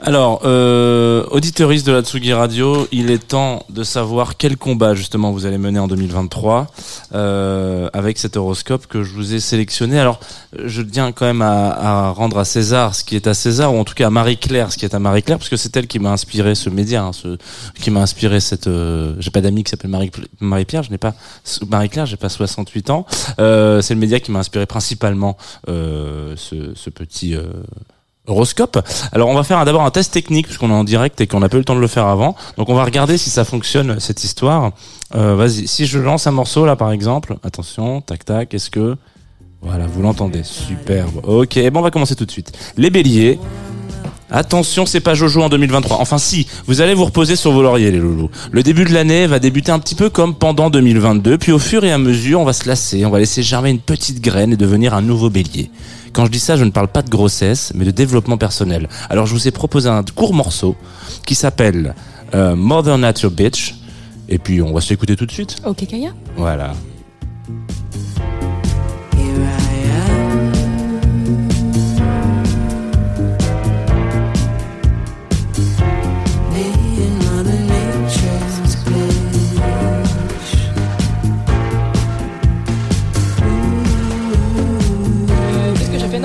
Alors, euh, auditeuriste de la Tsugi Radio, il est temps de savoir quel combat justement vous allez mener en 2023 euh, avec cet horoscope que je vous ai sélectionné. Alors, je tiens quand même à, à rendre à César ce qui est à César, ou en tout cas à Marie-Claire ce qui est à Marie-Claire, parce que c'est elle qui m'a inspiré ce média, hein, ce, qui m'a inspiré cette... euh, j'ai pas d'amis qui s'appelle Marie- Marie-Pierre, je n'ai pas... Marie-Claire, j'ai pas 68 ans. Euh, c'est le média qui m'a inspiré principalement euh, ce, ce petit... horoscope. Alors on va faire d'abord un test technique puisqu'on est en direct et qu'on n'a pas eu le temps de le faire avant. Donc on va regarder si ça fonctionne cette histoire. Euh, Vas-y, si je lance un morceau là par exemple, attention, tac tac, est-ce que voilà, vous l'entendez Superbe. Ok, bon on va commencer tout de suite. Les béliers. Attention, c'est pas Jojo en 2023. Enfin si, vous allez vous reposer sur vos lauriers les loulous. Le début de l'année va débuter un petit peu comme pendant 2022, puis au fur et à mesure, on va se lasser, on va laisser germer une petite graine et devenir un nouveau bélier. Quand je dis ça, je ne parle pas de grossesse, mais de développement personnel. Alors je vous ai proposé un court morceau qui s'appelle euh, Mother Nature Bitch, et puis on va se l'écouter tout de suite. Ok, Kaya Voilà.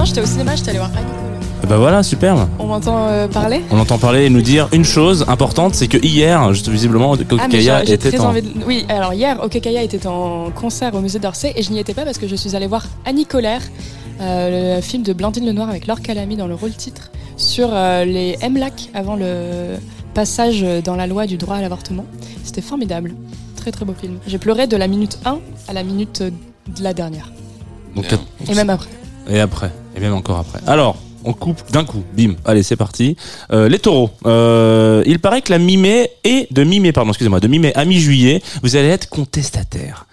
Non, j'étais au cinéma, j'étais allé voir Annie. Bah voilà, superbe. On m'entend euh, parler On entend parler et nous dire une chose importante, c'est que hier, juste visiblement, Ah, j'ai était très en... envie de- Oui, alors hier, Okekaya était en concert au musée d'Orsay et je n'y étais pas parce que je suis allée voir Annie Colère, euh, le film de Blandine Lenoir avec Laure Calamy dans le rôle titre, sur euh, les MLAC avant le passage dans la loi du droit à l'avortement. C'était formidable. Très très beau film. J'ai pleuré de la minute 1 à la minute de la dernière. Donc. Et même après. Et après, et même encore après. Alors, on coupe d'un coup, bim. Allez, c'est parti. Euh, les taureaux. Euh, il paraît que la mi-mai et de mi-mai, pardon, excusez-moi, de mi-mai à mi-juillet, vous allez être contestataire.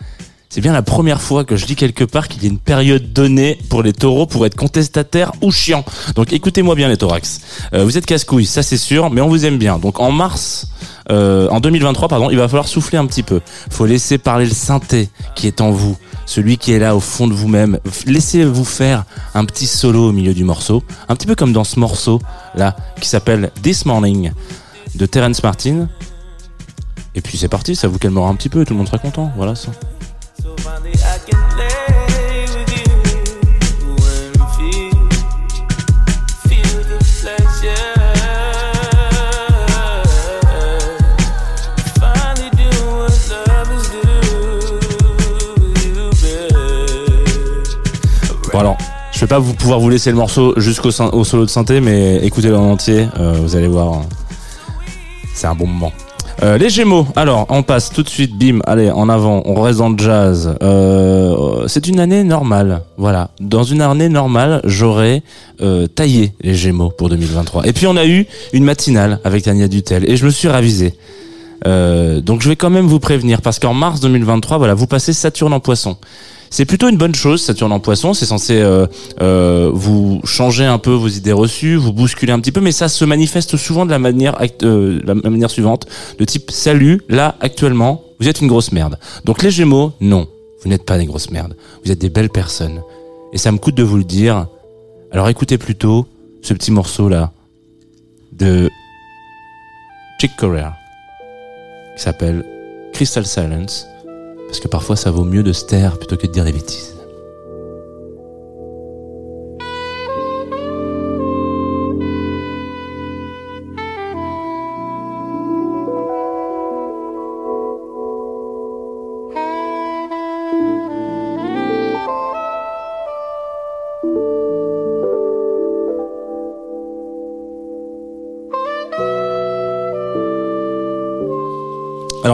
C'est bien la première fois que je lis quelque part qu'il y a une période donnée pour les taureaux pour être contestataire ou chiant. Donc écoutez-moi bien les thorax. Euh, vous êtes casse-couilles, ça c'est sûr, mais on vous aime bien. Donc en mars, en 2023, pardon, il va falloir souffler un petit peu. Faut laisser parler le synthé qui est en vous, celui qui est là au fond de vous-même. Laissez-vous faire un petit solo au milieu du morceau, un petit peu comme dans ce morceau là qui s'appelle This Morning de Terence Martin. Et puis c'est parti, ça vous calmera un petit peu, tout le monde sera content. Voilà ça. Bon alors, je vais pas vous pouvoir vous laisser le morceau jusqu'au solo de synthé, mais écoutez-le en entier, euh, vous allez voir, euh, c'est un bon moment. Euh, les Gémeaux. Alors, on passe tout de suite, bim, allez, en avant, on reste dans le jazz. Euh, c'est une année normale, voilà. Dans une année normale, j'aurais taillé les Gémeaux pour 2023. Et puis on a eu une matinale avec Tania Dutel, et je me suis ravisé. Donc je vais quand même vous prévenir parce qu'en mars 2023, voilà, vous passez Saturne en Poisson. C'est plutôt une bonne chose, Saturne en Poisson. C'est censé euh, euh, vous changer un peu vos idées reçues, vous bousculer un petit peu, mais ça se manifeste souvent de la manière, euh, la manière suivante, de type salut. Là, actuellement, vous êtes une grosse merde. Donc les Gémeaux, non, vous n'êtes pas des grosses merdes. Vous êtes des belles personnes. Et ça me coûte de vous le dire. Alors écoutez plutôt ce petit morceau là de Chick Corea qui s'appelle Crystal Silence, parce que parfois ça vaut mieux de se taire plutôt que de dire des bêtises.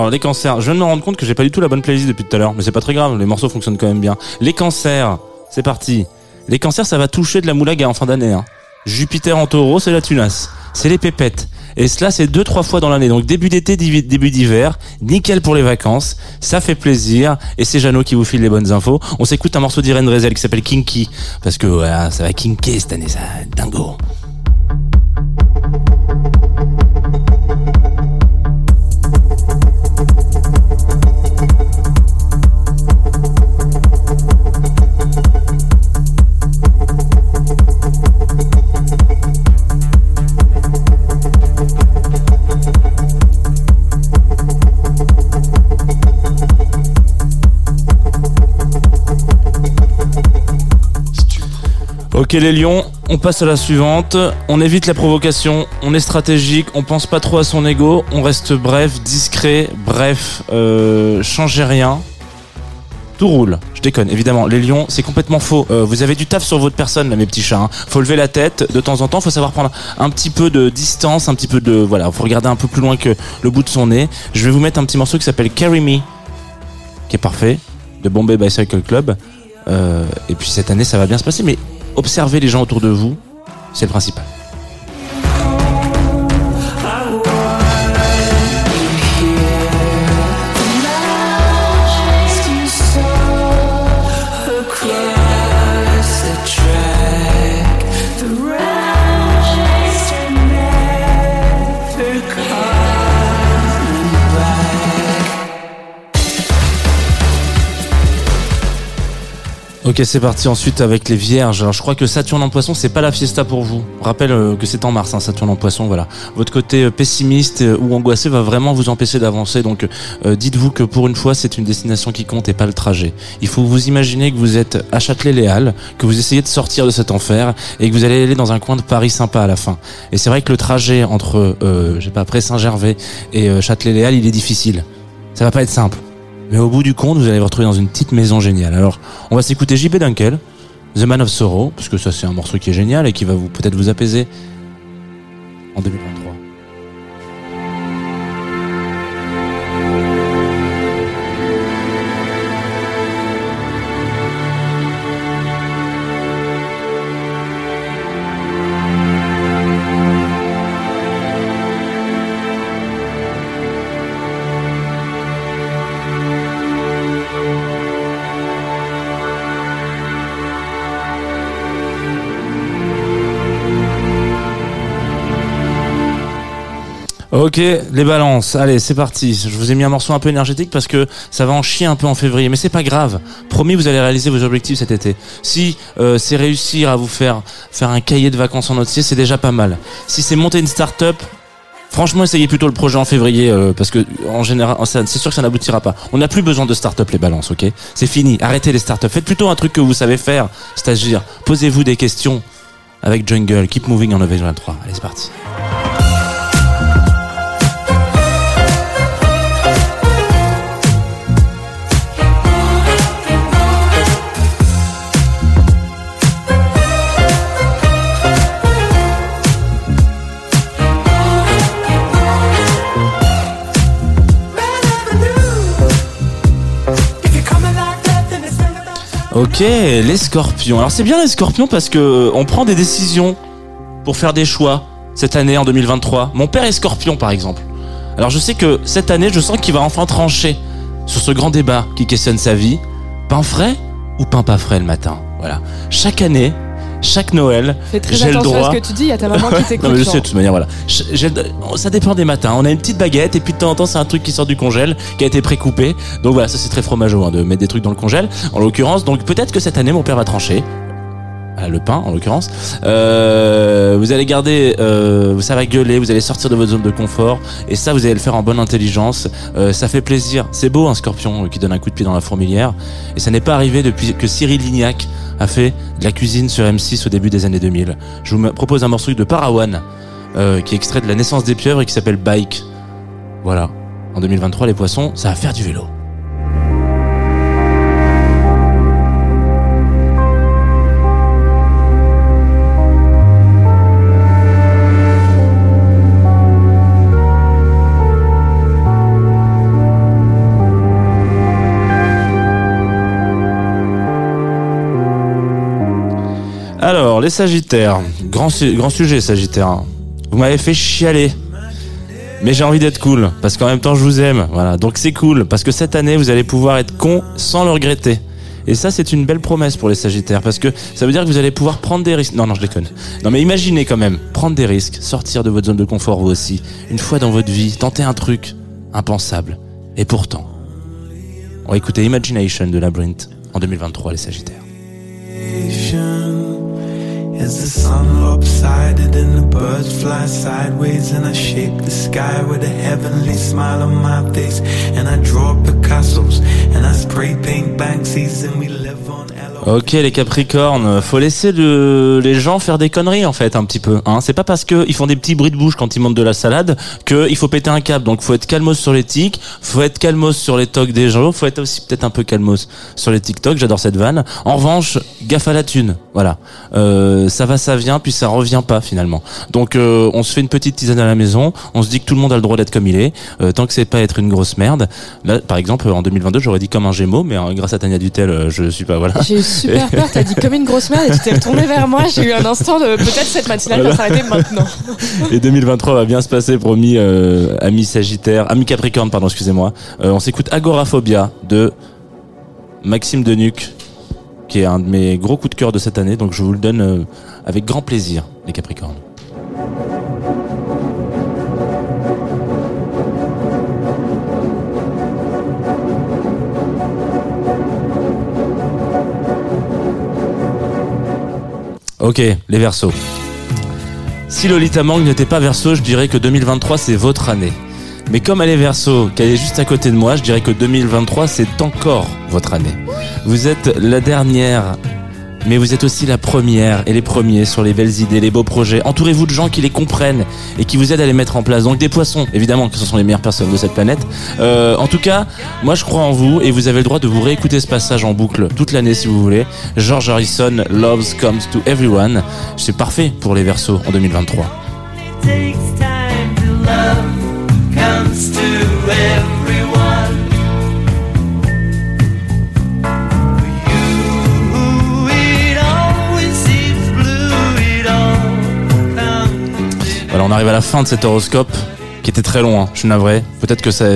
Alors les cancers, je viens de me rendre compte que j'ai pas du tout la bonne playlist depuis tout à l'heure, mais c'est pas très grave, les morceaux fonctionnent quand même bien. Les cancers, c'est parti. Les cancers, ça va toucher de la moulaga en fin d'année. Hein. Jupiter en taureau, c'est la tunasse. C'est les pépettes. Et cela, c'est deux, trois fois dans l'année. Donc début d'été, début d'hiver, nickel pour les vacances. Ça fait plaisir. Et c'est Jeannot qui vous file les bonnes infos. On s'écoute un morceau d'Irène Drezel qui s'appelle Kinky. Parce que voilà, ça va kinker cette année, ça. Dingo. Ok les lions, on passe à la suivante. On évite la provocation, on est stratégique, on pense pas trop à son ego, on reste bref, discret, bref, euh, changez rien. Tout roule, je déconne, évidemment. Les lions, c'est complètement faux. Euh, vous avez du taf sur votre personne, là, mes petits chats. hein. Faut lever la tête de temps en temps. Faut savoir prendre un petit peu de distance, un petit peu de voilà. Faut regarder un peu plus loin que le bout de son nez. Je vais vous mettre un petit morceau qui s'appelle Carry Me, qui est parfait, de Bombay Bicycle Club. Euh, et puis cette année, ça va bien se passer. Mais observez les gens autour de vous, c'est le principal. Ok, c'est parti ensuite avec les vierges. Alors, je crois que Saturne en poisson, c'est pas la fiesta pour vous. Rappelle euh, que c'est en mars, hein, Saturne en poisson, voilà. Votre côté euh, pessimiste euh, ou angoissé va vraiment vous empêcher d'avancer. Donc, euh, dites-vous que pour une fois, c'est une destination qui compte et pas le trajet. Il faut vous imaginer que vous êtes à Châtelet-Léal, que vous essayez de sortir de cet enfer et que vous allez aller dans un coin de Paris sympa à la fin. Et c'est vrai que le trajet entre, euh, je sais pas, après Saint-Gervais et euh, Châtelet-Léal, il est difficile. Ça va pas être simple. Mais au bout du compte, vous allez vous retrouver dans une petite maison géniale. Alors, on va s'écouter JP Dunkel, The Man of Sorrow, parce que ça c'est un morceau qui est génial et qui va peut-être vous apaiser en 2023. Ok, les balances. Allez, c'est parti. Je vous ai mis un morceau un peu énergétique parce que ça va en chier un peu en février, mais c'est pas grave. Promis, vous allez réaliser vos objectifs cet été. Si euh, c'est réussir à vous faire faire un cahier de vacances en entier, c'est déjà pas mal. Si c'est monter une start-up, franchement, essayez plutôt le projet en février euh, parce que en général, c'est sûr que ça n'aboutira pas. On n'a plus besoin de start-up les balances, ok? C'est fini. Arrêtez les start-up. Faites plutôt un truc que vous savez faire, c'est-à-dire posez-vous des questions avec Jungle. Keep moving en 2023. Allez, c'est parti. Ok, les scorpions. Alors c'est bien les scorpions parce que euh, on prend des décisions pour faire des choix cette année en 2023. Mon père est scorpion par exemple. Alors je sais que cette année, je sens qu'il va enfin trancher sur ce grand débat qui questionne sa vie. Pain frais ou pain pas frais le matin? Voilà. Chaque année, chaque Noël, j'ai le droit. à ce que tu dis, il y a ta maman qui non, mais je sais de toute manière, voilà. Ça dépend des matins. On a une petite baguette et puis de temps en temps, c'est un truc qui sort du congèle, qui a été précoupé. Donc voilà, ça c'est très fromageau hein, de mettre des trucs dans le congèle, en l'occurrence. Donc peut-être que cette année, mon père va trancher. Voilà, le pain, en l'occurrence. Euh, vous allez garder, euh, ça va gueuler, vous allez sortir de votre zone de confort, et ça, vous allez le faire en bonne intelligence. Euh, ça fait plaisir. C'est beau, un scorpion euh, qui donne un coup de pied dans la fourmilière, et ça n'est pas arrivé depuis que Cyril Lignac a fait de la cuisine sur M6 au début des années 2000. Je vous propose un morceau de Parawan, qui est extrait de la naissance des pieuvres et qui s'appelle Bike. Voilà. En 2023, les poissons, ça va faire du vélo. Les Sagittaires. Grand, su- grand sujet, Sagittaire. Vous m'avez fait chialer. Mais j'ai envie d'être cool, parce qu'en même temps, je vous aime. Voilà. Donc c'est cool, parce que cette année, vous allez pouvoir être con sans le regretter. Et ça, c'est une belle promesse pour les Sagittaires, parce que ça veut dire que vous allez pouvoir prendre des risques. Non, non, je déconne. Non, mais imaginez quand même, prendre des risques, sortir de votre zone de confort, vous aussi. Une fois dans votre vie, tenter un truc impensable. Et pourtant, on va écouter Imagination de Labyrinth en 2023, les Sagittaires. As the sun lopsided and the birds fly sideways and I shake the sky with a heavenly smile on my face and I draw Picasso's and I spray paint Banksies and we live on. Ok les Capricornes, faut laisser le- les gens faire des conneries en fait un petit peu. Hein. C'est pas parce qu'ils font des petits bruits de bouche quand ils montent de la salade qu'il faut péter un câble. Donc faut être calmos sur les tics, faut être calmos sur les tocs des gens, faut être aussi peut-être un peu calmos sur les TikTok. J'adore cette vanne. En revanche, gaffe à la thune. Voilà, euh, ça va, ça vient, puis ça revient pas finalement. Donc euh, on se fait une petite tisane à la maison. On se dit que tout le monde a le droit d'être comme il est, euh, tant que c'est pas être une grosse merde. Là, par exemple, en 2022, j'aurais dit comme un Gémeaux, mais hein, grâce à Tania Dutel, euh, je suis pas voilà. Super peur, t'as dit comme une grosse merde et tu t'es retourné vers moi. J'ai eu un instant de peut-être cette matinale va s'arrêter maintenant. Et 2023 va bien se passer, promis, euh, amis Sagittaire, amis Capricorne, pardon, excusez-moi. Euh, on s'écoute Agoraphobia de Maxime Denuc, qui est un de mes gros coups de cœur de cette année, donc je vous le donne euh, avec grand plaisir, les Capricornes. Ok, les Verseaux. Si Lolita Mang n'était pas Verseau, je dirais que 2023 c'est votre année. Mais comme elle est Verseau, qu'elle est juste à côté de moi, je dirais que 2023 c'est encore votre année. Vous êtes la dernière, mais vous êtes aussi la première et les premiers sur les belles idées, les beaux projets. Entourez-vous de gens qui les comprennent et qui vous aident à les mettre en place. Donc des poissons, évidemment que ce sont les meilleures personnes de cette planète. Euh, en tout cas, moi je crois en vous et vous avez le droit de vous réécouter ce passage en boucle toute l'année si vous voulez. George Harrison, Love Comes to Everyone. C'est parfait pour les Verseaux en 2023. On arrive à la fin de cet horoscope qui était très long, hein. je suis navré. Peut-être que ça,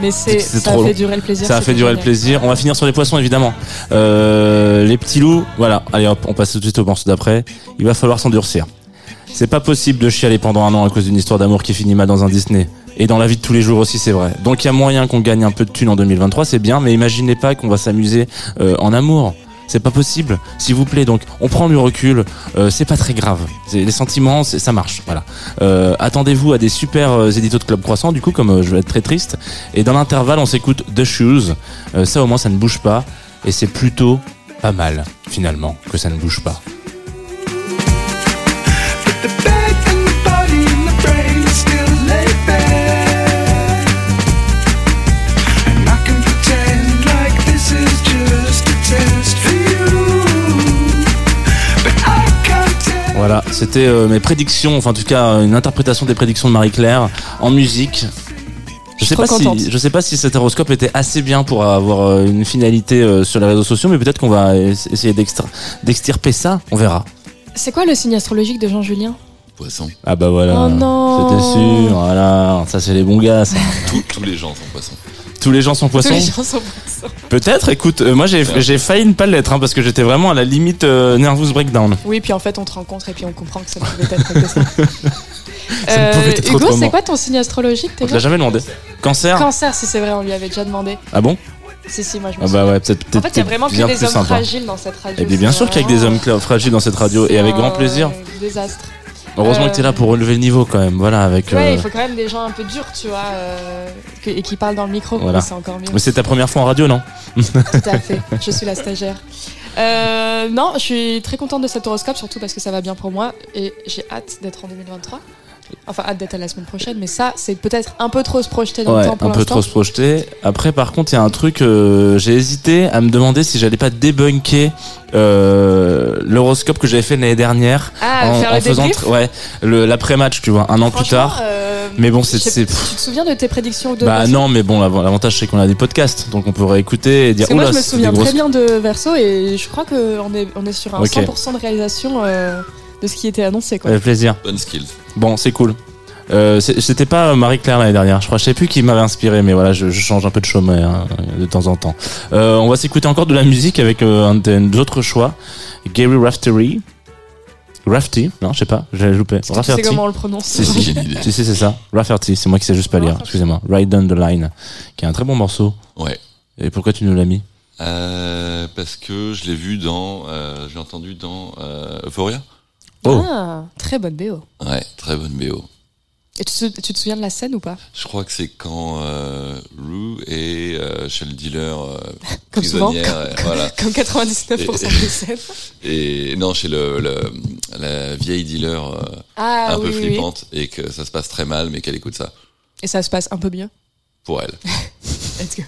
Mais c'est, ça trop a fait long. durer le plaisir. ça a fait durer le plaisir. On va finir sur les poissons évidemment. Euh, les petits loups, voilà. Allez hop, on passe tout de suite au morceau d'après. Il va falloir s'endurcir. C'est pas possible de chialer pendant un an à cause d'une histoire d'amour qui finit mal dans un Disney. Et dans la vie de tous les jours aussi, c'est vrai. Donc il y a moyen qu'on gagne un peu de thunes en 2023, c'est bien, mais imaginez pas qu'on va s'amuser euh, en amour. C'est pas possible, s'il vous plaît. Donc, on prend du recul. euh, c'est pas très grave. Les sentiments, ça marche. Voilà. Euh, Attendez-vous à des super euh, éditos de Club Croissant, du coup, comme je vais être très triste. Et dans l'intervalle, on s'écoute The Shoes. Ça, au moins, ça ne bouge pas. Et c'est plutôt pas mal, finalement, que ça ne bouge pas. Voilà, c'était euh, mes prédictions, enfin en tout cas une interprétation des prédictions de Marie-Claire en musique. Je sais, pas si, je sais pas si cet horoscope était assez bien pour avoir euh, une finalité euh, sur les réseaux sociaux, mais peut-être qu'on va es- essayer d'extra- d'extirper ça, on verra. C'est quoi le signe astrologique de Jean Julien Poisson. Ah bah voilà, Oh non. c'était sûr, voilà, ça c'est les bons gars. ça. Tous- tous les gens sont poissons. Tous les gens sont Tous poissons les gens sont poissons. Peut-être, écoute, euh, moi j'ai j'ai failli ne pas l'être, hein, parce que j'étais vraiment à la limite euh, nervous breakdown. Oui, puis en fait, on te rencontre et puis on comprend que ça ne pouvait être que ça. Ça ne pouvait être Hugo, autrement. c'est quoi ton signe astrologique On te déjà l'a jamais demandé. Cancer Cancer, si c'est vrai, on lui avait déjà demandé. Ah bon? Si, si, moi je me Ah souviens. bah ouais, peut-être En fait, il y a vraiment que des hommes sympa. fragiles dans cette radio. Eh bien, bien c'est sûr qu'il y a que des vraiment- hommes cla- fragiles dans cette radio, et avec un grand plaisir. Désastre. Heureusement Euh, que t'es là pour relever le niveau quand même, voilà, avec... Ouais, euh, il faut quand même des gens un peu durs, tu vois, euh, que- et qui parlent dans le micro, Voilà. c'est encore mieux. Mais c'est ta première fois en radio, non Tout à fait, je suis la stagiaire. Euh, non, je suis très contente de cet horoscope, surtout parce que ça va bien pour moi et j'ai hâte d'être en 2023. Enfin, hâte d'être à la semaine prochaine, mais ça, c'est peut-être un peu trop se projeter dans Ouais, le temps pour un peu trop se projeter. Après, par contre, il y a un truc, euh, j'ai hésité à me demander si j'allais pas débunker euh, l'horoscope que j'avais fait l'année dernière Ah, en, faire en le faisant ouais, l'après-match, tu vois, un an plus tard. euh, Mais bon, c'est... Tu te souviens de tes prédictions de Bah non, mais bon, l'av- l'avantage c'est qu'on a des podcasts, donc on peut réécouter et dire moi, Oula, je me souviens très bien de Verso et je crois qu'on est, on est sur un Ok. 100% de réalisation euh, de ce qui était annoncé. Quoi. Avec plaisir. Bonne. Bon, c'est cool. Euh, c'est- C'était pas Marie-Claire l'année dernière, je crois. Je sais plus qui m'avait inspiré, mais voilà, je, je change un peu de chemin hein, de temps en temps. Euh, on va s'écouter encore de la musique avec euh, un de nos autres choix, Gary Raftery. Rafty, non, je sais pas, j'ai loupé. Tu sais Rafferty. comment on le prononce Si, si, J'ai une idée. si, si, c'est ça. Rafferty, c'est moi qui sais juste pas lire, excusez-moi. Ride Down the Line, qui est un très bon morceau. Ouais. Et pourquoi tu nous l'as mis? Euh, parce que je l'ai vu dans, euh, j'ai entendu dans euh, Euphoria. Oh, Ah, très bonne BO. Ouais, très bonne BO. Et tu te, tu te souviens de la scène ou pas? Je crois que c'est quand euh, Rue est euh, chez le dealer euh, Comme souvent, comme- euh, voilà. Comme 99% Et- des scènes. Et non, chez le, le- la vieille dealer euh, Ah un oui, peu oui, oui. flippante et que ça se passe très mal, mais qu'elle écoute ça Et ça se passe un peu mieux. pour elle. Let's go.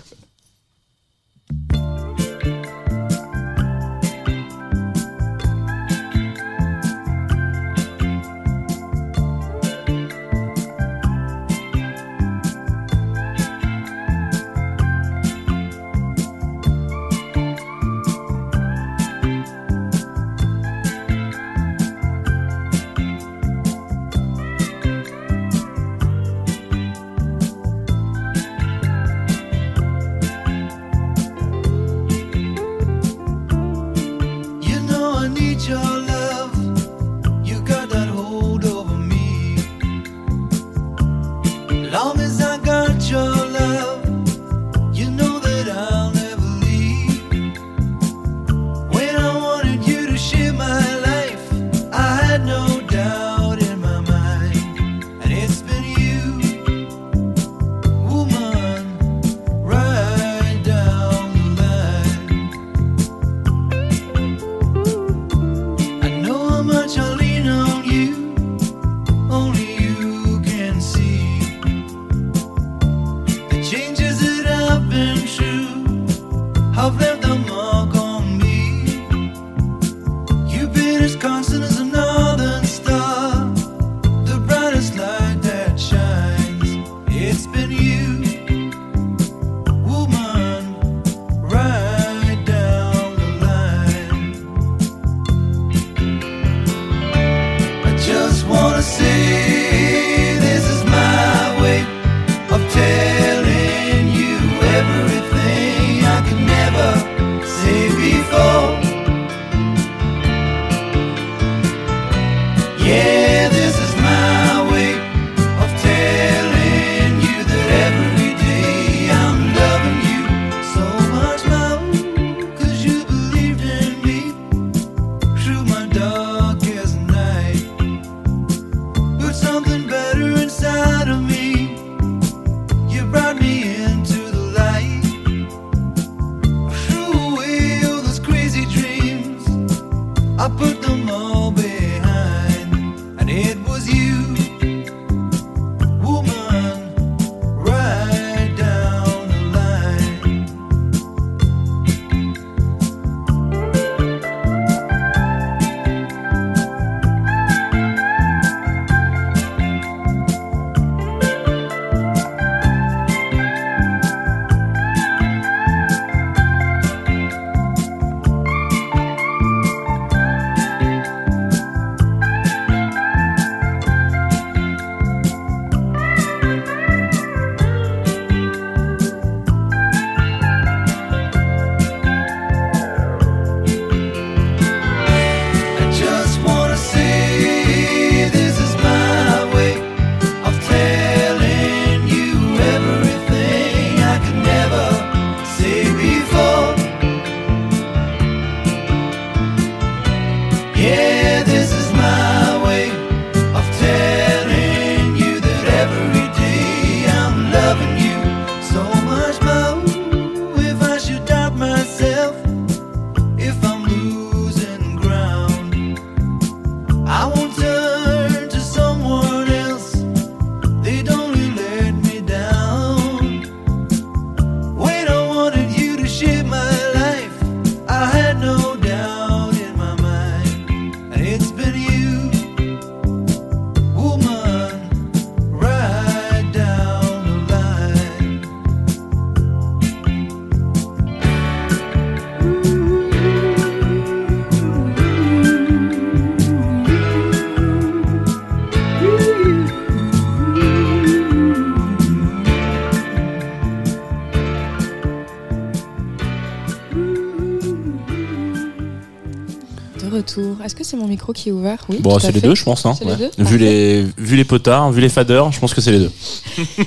Est-ce que c'est mon micro qui est ouvert Oui. Bon, c'est les deux, je pense. Hein, les deux vu, les, vu les potards, vu les fadeurs, je pense que c'est les deux.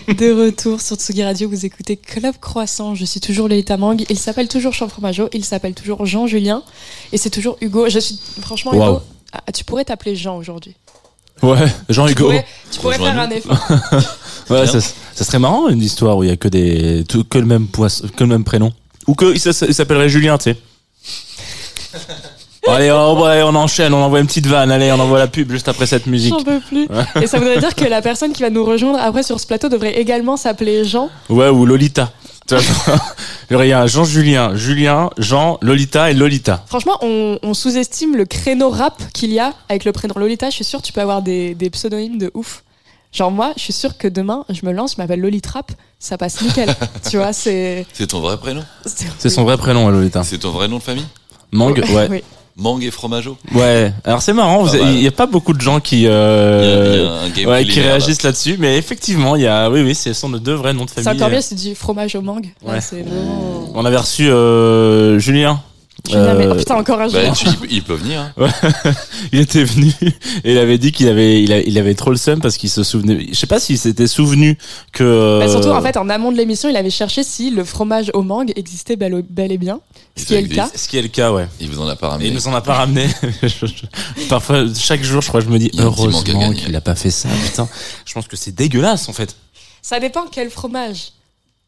De retour sur Tsugi Radio, vous écoutez Club Croissant. Je suis toujours Lolita Mang. Il s'appelle toujours Jean Fromageau. Il s'appelle toujours Jean-Julien. Et c'est toujours Hugo. Je suis, franchement. Hugo, ah, tu pourrais t'appeler Jean aujourd'hui. Ouais, Jean Tu Hugo. pourrais, tu pourrais faire un effort. Ouais, ça, ça serait marrant une histoire où il y a que des tout- que le même poisson, que le même prénom, ou que il s'appellerait Julien, tu sais. Allez, on, enchaîne, on envoie une petite vanne, allez, on envoie la pub juste après cette musique. J'en peux plus. Et ça voudrait dire que la personne qui va nous rejoindre après sur ce plateau devrait également s'appeler Jean. Ouais, ou Lolita. Tu vois, Il y aurait un Jean-Julien, Julien, Jean, Lolita et Lolita. Franchement, on, on sous-estime le créneau rap qu'il y a avec le prénom Lolita. Je suis sûre que tu peux avoir des, des pseudonymes de ouf. Genre moi, je suis sûre que demain, je me lance, je m'appelle Lolitrap, ça passe nickel. tu vois, c'est... C'est ton vrai prénom? C'est son vrai prénom, Lolita. C'est ton vrai nom de famille? Mang, ouais. Oui. Mang et Fromageau Ouais. Alors c'est marrant, il y a pas beaucoup de gens qui, Il y a- euh, y a ouais, qui réagissent là-dessus, mais effectivement, il y a, oui, oui, ce sont nos deux vrais noms de famille. C'est encore Euh, mieux, c'est du fromage au mangue. Ouais. c'est vraiment... On avait reçu euh, Julien. Euh, oh, putain, encore un Bah, tu- il, peut- venir. hein. il était venu et il avait dit qu'il avait, il, avait trop le seum parce qu'il se souvenait. Je sais pas s'il s'était souvenu que. Bah, surtout, en fait, en amont de l'émission, il avait cherché si le fromage au mangue existait bel, et bien. Ce qui est le cas. Ce qui est le cas, ouais. Il vous en a pas Et ramené. il nous en a pas ramené. Parfois, chaque jour, je crois, je me dis heureusement qu'il a pas fait ça. Putain, je pense que c'est dégueulasse en fait. Ça dépend quel fromage.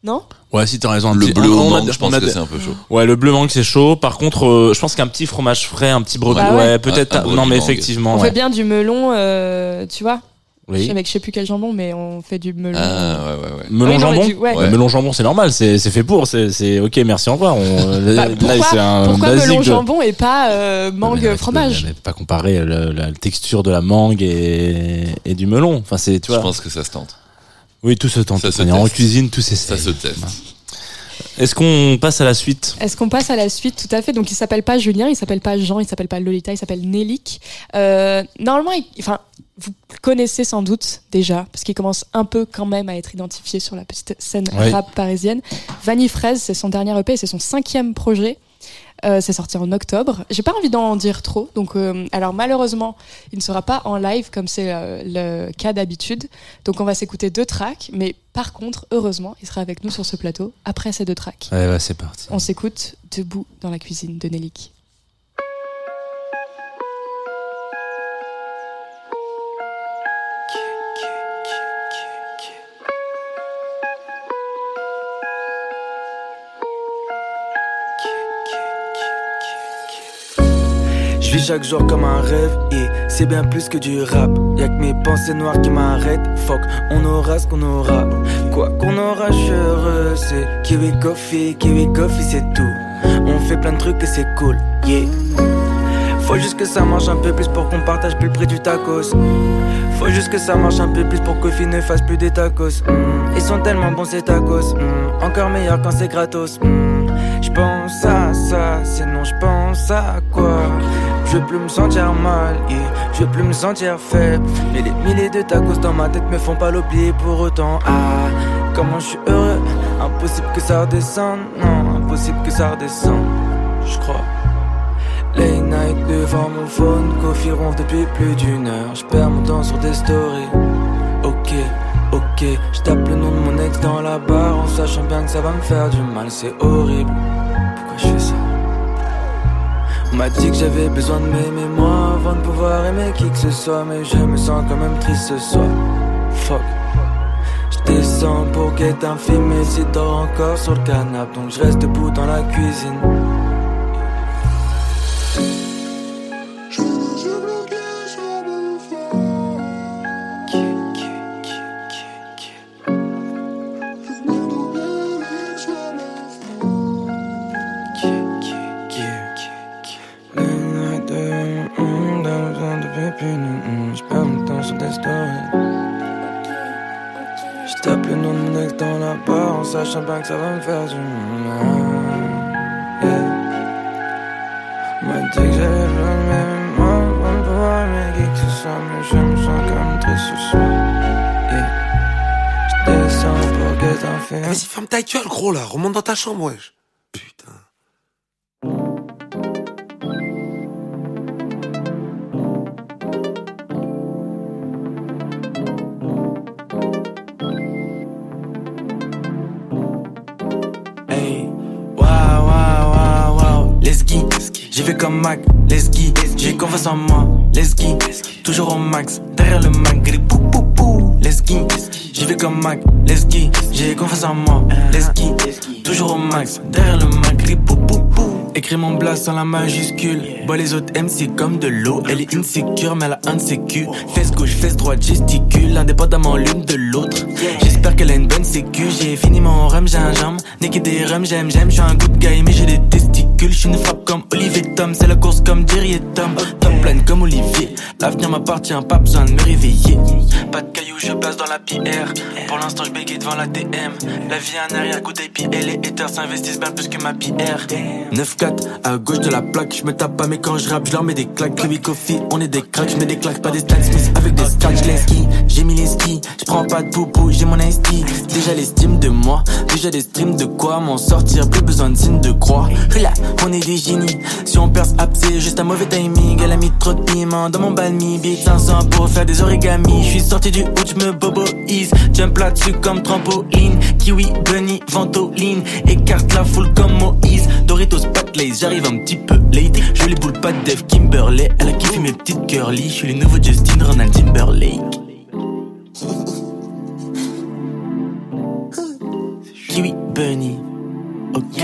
Non Ouais, si t'as raison. Le bleu au mangue, je pense que c'est un peu chaud. Ouais, le bleu mangue c'est chaud. Par contre, euh, je pense qu'un petit fromage frais, un petit brebis, Ah ouais, ouais. peut-être. Non, mais mangue. effectivement, On ouais. fait bien du melon, euh, tu vois Oui. Avec je sais plus quel jambon, mais on fait du melon. Ah, ouais, ouais, ouais. Melon non, jambon. du- ouais. Melon jambon, c'est normal, c'est c'est fait pour, c'est c'est ok, merci, au revoir. On, Bah, là, pourquoi c'est un pourquoi melon de- jambon et pas euh, mangue Mais, mais, fromage mais, mais pas comparer le- la texture de la mangue et, et du melon. Enfin, c'est tu Je vois. pense que ça se tente. Oui, tout se tente. Ça se est en teste. cuisine, tout c'est Ça se teste. Est-ce qu'on passe à la suite? Est-ce qu'on passe à la suite? Tout à fait. Donc, il s'appelle pas Julien, il s'appelle pas Jean, il s'appelle pas Lolita, il s'appelle Nélic. Euh, normalement, il- enfin, vous le connaissez sans doute déjà, parce qu'il commence un peu quand même à être identifié sur la petite scène Oui. rap parisienne. Vanille Fraise, c'est son dernier EP, c'est son cinquième projet. Euh, c'est sorti en octobre. J'ai pas envie d'en dire trop, donc euh, alors malheureusement, il ne sera pas en live comme c'est euh, le cas d'habitude. Donc on va s'écouter deux tracks, mais par contre, heureusement, il sera avec nous sur ce plateau après ces deux tracks. Ouais, ouais, c'est parti. On s'écoute debout dans la cuisine de Nelik. Chaque jour comme un rêve et c'est bien plus que du rap. Y'a que mes pensées noires qui m'arrêtent. Fuck, on aura ce qu'on aura. Quoi qu'on aura, je suis heureux. C'est Kiwi Coffee, Kiwi Coffee, c'est tout. On fait plein de trucs et c'est cool. Yeah. Faut juste que ça marche un peu plus pour qu'on partage plus le prix du tacos. Faut juste que ça marche un peu plus pour que Kofi ne fasse plus des tacos. Mm, Ils sont tellement bons ces tacos. Mm, Encore meilleur quand c'est gratos. Mm, Je pense à ça, sinon je pense à quoi? Je veux plus me sentir mal, yeah. je veux plus me sentir faible. Mais les milliers de tacos dans ma tête me font pas l'oublier pour autant. Ah, comment je suis heureux, impossible que ça redescende. Non, impossible que ça redescende, je crois. Late night devant mon phone, coffee ronfle depuis plus d'une heure. Je perds mon temps sur des stories. Ok, ok, je tape le nom de mon ex dans la barre en sachant bien que ça va me faire du mal. C'est horrible. Pourquoi je fais ça? M'a dit que j'avais besoin de m'aimer moi avant de pouvoir aimer qui que ce soit, mais je me sens quand même triste ce soir. Fuck. Je descends pour qu'être un film, si dors encore sur le canapé, donc je reste debout dans la cuisine. Que ça va me faire du mal. Yeah. On m'a dit que besoin de mes moi pouvoir aimer qui que ce soit, mais je me sens comme triste ce soir. Yeah. Je descends pour que t'en fais. Vas-y, ferme ta gueule, gros, là. Remonte dans ta chambre, wesh. Vais comme Mac, let's go. J'ai confiance en moi, let's go. Toujours au max, derrière le Mac, gris pou pou pou, let's go. J'y vais comme Mac, let's go. J'ai confiance en moi, let's go. Toujours au max, derrière le Mac, gris pou pou pou. Écris mon blast sans la majuscule. Bois les autres MC comme de l'eau. Elle est insécure, mais elle a un culs. Fesse gauche, fesse droite, gesticule. Indépendamment l'une de l'autre. J'espère qu'elle a une bonne sécu. J'ai fini mon rhum, gingembre. Niquer des rhums, j'aime, j'aime. J'suis un good guy, mais j'ai des testicules. J'suis une frappe comme Olivier Tom. C'est la course comme Jerry et Tom. Top pleine comme Olivier. L'avenir m'appartient, pas besoin de me réveiller. Pas de cailloux, je passe dans la pierre. Pour l'instant, je bégaye devant la DM. La vie a un arrière-goût et les haters s'investissent bien plus que ma pierre. 9-4 à gauche de la plaque, je me tape pas mais quand je rappe, je leur mets des claques. Chloé Coffee, on est des cracks, je mets des claques, pas des Stan Smith avec des scratchs. Les skis, j'ai mis les skis, je prends pas de poupou, j'ai mon esti. Déjà l'estime de moi, déjà des streams de quoi m'en sortir, plus besoin de signe de croix. Là, on est des génies, si on perce c'est juste un mauvais timing. Elle a trop de piment dans mon balmi, beat 500 pour faire des origamis. Je suis sorti du haut, je boboise, jump là-dessus comme trampoline. Kiwi, bunny, ventoline, écarte la foule comme Moïse. Doritos, pat lace, j'arrive un petit peu late. Je les boules pas de Def Kimberley, elle a kiffé mes petites curly. Je suis le nouveau Justin Ronald Timberlake. Kiwi, bunny. Ok,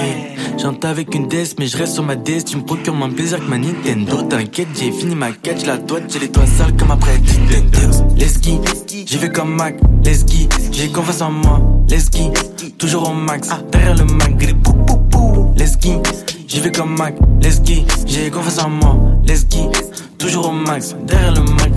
j'entends avec une desk, mais je reste sur ma desk. Tu me procures moins plaisir que ma Nintendo. T'inquiète, j'ai fini ma catch, la droite, j'ai les toits sales comme après Nintendo. Let's go, j'y vais comme Mac, let's go. J'ai confiance en moi, let's go. Toujours au max, derrière le Mac. Let's go, j'y vais comme Mac, let's go. J'ai confiance en moi, let's go. Toujours au max, derrière le Mac,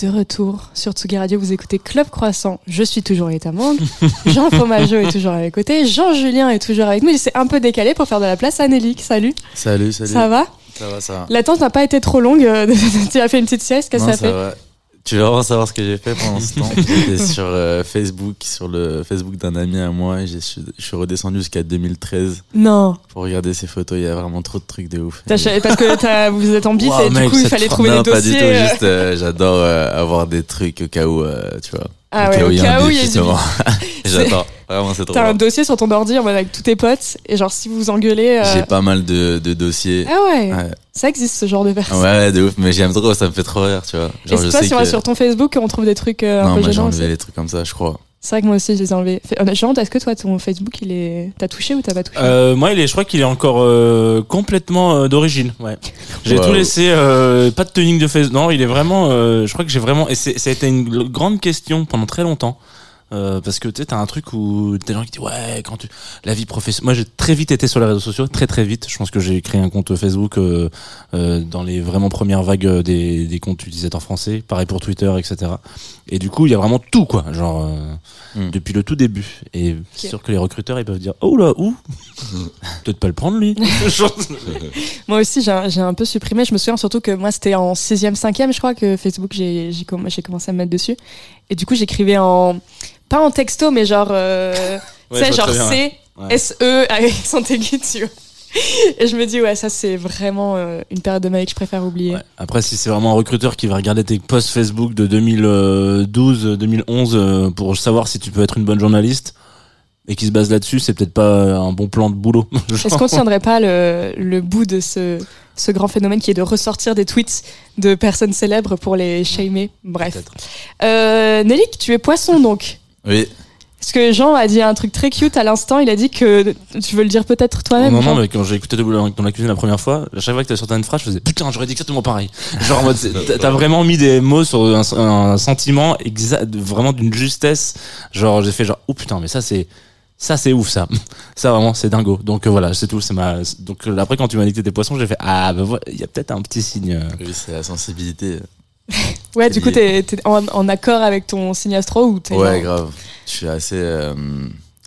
De retour sur Tsugi Radio, vous écoutez Club Croissant. Je suis toujours Rita Mang. Jean Fromageau est toujours à mes côtés. Jean-Julien est toujours avec nous. Il s'est un peu décalé pour faire de la place à Nelly. Salut. Salut, salut. Ça va Ça va, ça va. L'attente n'a pas été trop longue. tu as fait une petite sieste. Qu'est-ce que ça fait va. Tu veux vraiment savoir ce que j'ai fait pendant ce temps J'étais sur euh, Facebook, sur le Facebook d'un ami à moi. et Je suis redescendu jusqu'à 2013 Non. pour regarder ses photos. Il y a vraiment trop de trucs de ouf. Parce que vous êtes en bif Wow, et du mec, coup il fallait trouver non, des pas du dossiers. tout. euh. Juste, euh, j'adore euh, avoir des trucs au cas où, tu vois. Ah au ouais, cas où au il y a cas où il y a du bif. j'adore. Vraiment, c'est trop T'as un dossier sur ton ordi en mode avec tous tes potes et genre si vous vous engueulez. euh, J'ai pas mal de, de dossiers. Ah ouais. Ouais. Ça existe ce genre de personnes. Ouais, de ouf, mais j'aime trop, ça me fait trop rire, tu vois. Et Genre, je c'est toi sais si on va que... sur ton Facebook on trouve des trucs euh, un non, peu moi j'ai gênants enlevé les trucs comme ça, je crois. C'est vrai que moi aussi je les ai enlevés. Fait- euh, Jean, est-ce que toi ton Facebook il est t'as touché ou t'as pas touché? Euh, moi, il est, je crois qu'il est encore euh, complètement euh, d'origine. Ouais. J'ai Wow. tout laissé, euh, pas de tuning de face. Non, il est vraiment. euh, je crois que j'ai vraiment. Et ça a été une grande question pendant très longtemps. Euh, parce que tu sais, t'as un truc où t'as des gens qui disent ouais, quand tu la vie professionnelle. Moi, j'ai très vite été sur les réseaux sociaux, très très vite. Je pense que j'ai créé un compte Facebook euh, euh, dans les vraiment premières vagues euh, des, des comptes utilisateurs français. Pareil pour Twitter, etc. Et du coup, il y a vraiment tout quoi, genre euh, Mm. depuis le tout début. Et c'est sûr que les recruteurs ils peuvent dire oh là où? Peut-être pas le prendre lui. Moi aussi j'ai un, j'ai un peu supprimé. Je me souviens surtout que moi c'était en 6ème, 5ème je crois que Facebook j'ai j'ai comm- j'ai commencé à me mettre dessus. Et du coup j'écrivais en pas en texto mais genre euh, Ouais, tu sais genre bien, C ouais. Ouais. S E avec son aigu dessus. Et je me dis ouais ça c'est vraiment euh, une période de ma vie que je préfère oublier. Ouais. Après, si c'est vraiment un recruteur qui va regarder tes posts Facebook de 2012, 2011 euh, pour savoir si tu peux être une bonne journaliste et qui se base là-dessus, c'est peut-être pas un bon plan de boulot. Est-ce qu'on ne tiendrait pas le, le bout de ce, ce grand phénomène qui est de ressortir des tweets de personnes célèbres pour les shamer? Bref. Euh, Nelly, tu es poisson donc Oui. Parce que Jean a dit un truc très cute à l'instant. Il a dit que tu veux le dire peut-être toi-même. non, non, mais quand j'ai écouté dans la cuisine la première fois, à chaque fois que t'as sorti une phrase, je faisais putain, j'aurais dit exactement pareil. Genre en mode, t'as vraiment mis des mots sur un, un sentiment exact, vraiment d'une justesse. Genre, j'ai fait genre, oh putain, mais ça c'est, ça c'est ouf ça. Ça vraiment, c'est dingo. Donc euh, voilà, c'est tout. C'est ma. Donc euh, après, quand tu m'as dit que t'étais poisson, j'ai fait ah bah voilà, il y a peut-être un petit signe. euh, Oui, c'est la sensibilité. Ouais, du coup, t'es t'es en, en accord avec ton signe astro ou t'es Ouais, genre- grave. Je suis assez. euh,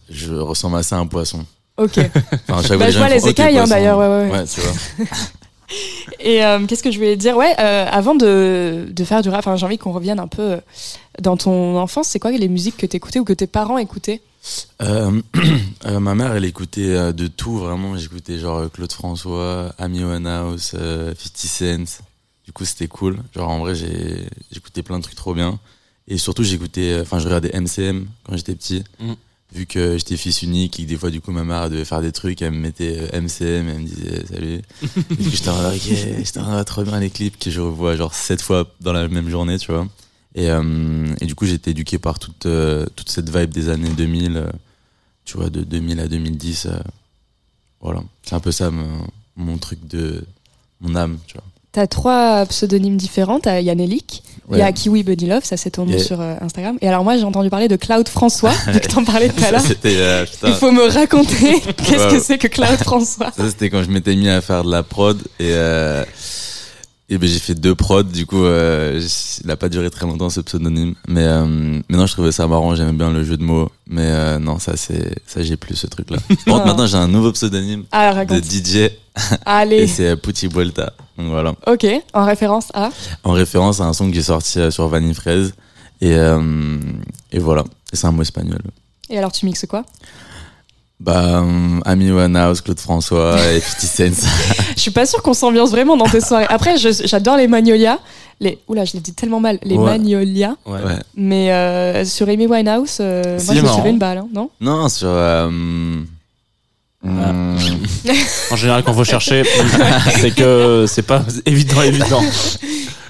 je ressemble assez à un poisson. Ok. Enfin, Bah, je vois les écailles, hein, d'ailleurs, ouais, ouais, ouais. Ouais, tu vois. Et euh, qu'est-ce que je voulais dire? Ouais, euh, avant de, de faire du rap, enfin, j'ai envie qu'on revienne un peu dans ton enfance. C'est quoi les musiques que t'écoutais ou que tes parents écoutaient? Euh, euh, ma mère, elle écoutait euh, de tout, vraiment. J'écoutais genre Claude François, Amy Winehouse, euh, 50 Cent. Du coup, c'était cool. Genre, en vrai, j'écoutais plein de trucs trop bien. Et surtout, j'écoutais, enfin, je regardais MCM quand j'étais petit. Mm. Vu que j'étais fils unique et que des fois, du coup, ma mère devait faire des trucs, elle me mettait MCM, elle me disait salut. et puis, j'étais en mode, ok, j'étais en trop bien les clips que je revois genre sept fois dans la même journée, tu vois. Et, euh, et du coup, j'ai été éduqué par toute, euh, toute cette vibe des années 2000, euh, tu vois, de 2000 à 2010. euh, voilà. C'est un peu ça mon, mon truc de mon âme, tu vois. T'as trois pseudonymes différents. T'as Yannelik, il y a Ouais. Kiwi Bunny Love, ça c'est ton nom Yeah. sur euh, Instagram. Et alors moi j'ai entendu parler de Cloud François, vu que t'en parlais tout à l'heure. euh. Il faut me raconter qu'est-ce Ouais. que c'est que Cloud François. Ça, c'était quand je m'étais mis à faire de la prod et, euh, et ben, j'ai fait deux prods. Du coup, euh, il a pas duré très longtemps ce pseudonyme. Mais, euh, mais non, je trouvais ça marrant. J'aimais bien le jeu de mots. Mais euh, non, ça, c'est, ça, j'ai plus ce truc-là. Par contre, maintenant, j'ai un nouveau pseudonyme Ah de. DJ Allez. et c'est euh, Putti Vuelta. Donc voilà. Ok, en référence à? En référence à un son que j'ai sorti sur Vanille Fraise. Et, et voilà. Et c'est un mot espagnol. Et alors tu mixes quoi? Bah, Amy Winehouse, Claude François et 50 Cent. Je suis pas sûre qu'on s'ambiance vraiment dans tes soirées. Après, j'adore les Magnolias. Les, oula, je l'ai dit tellement mal. Les Ouais. Magnolias. Ouais. Ouais. Mais euh, sur Amy Winehouse, euh, moi je me marrant. suis fait une balle, hein, non? Non, sur. Euh, hum, En général, quand faut chercher, c'est que c'est pas évident, évident.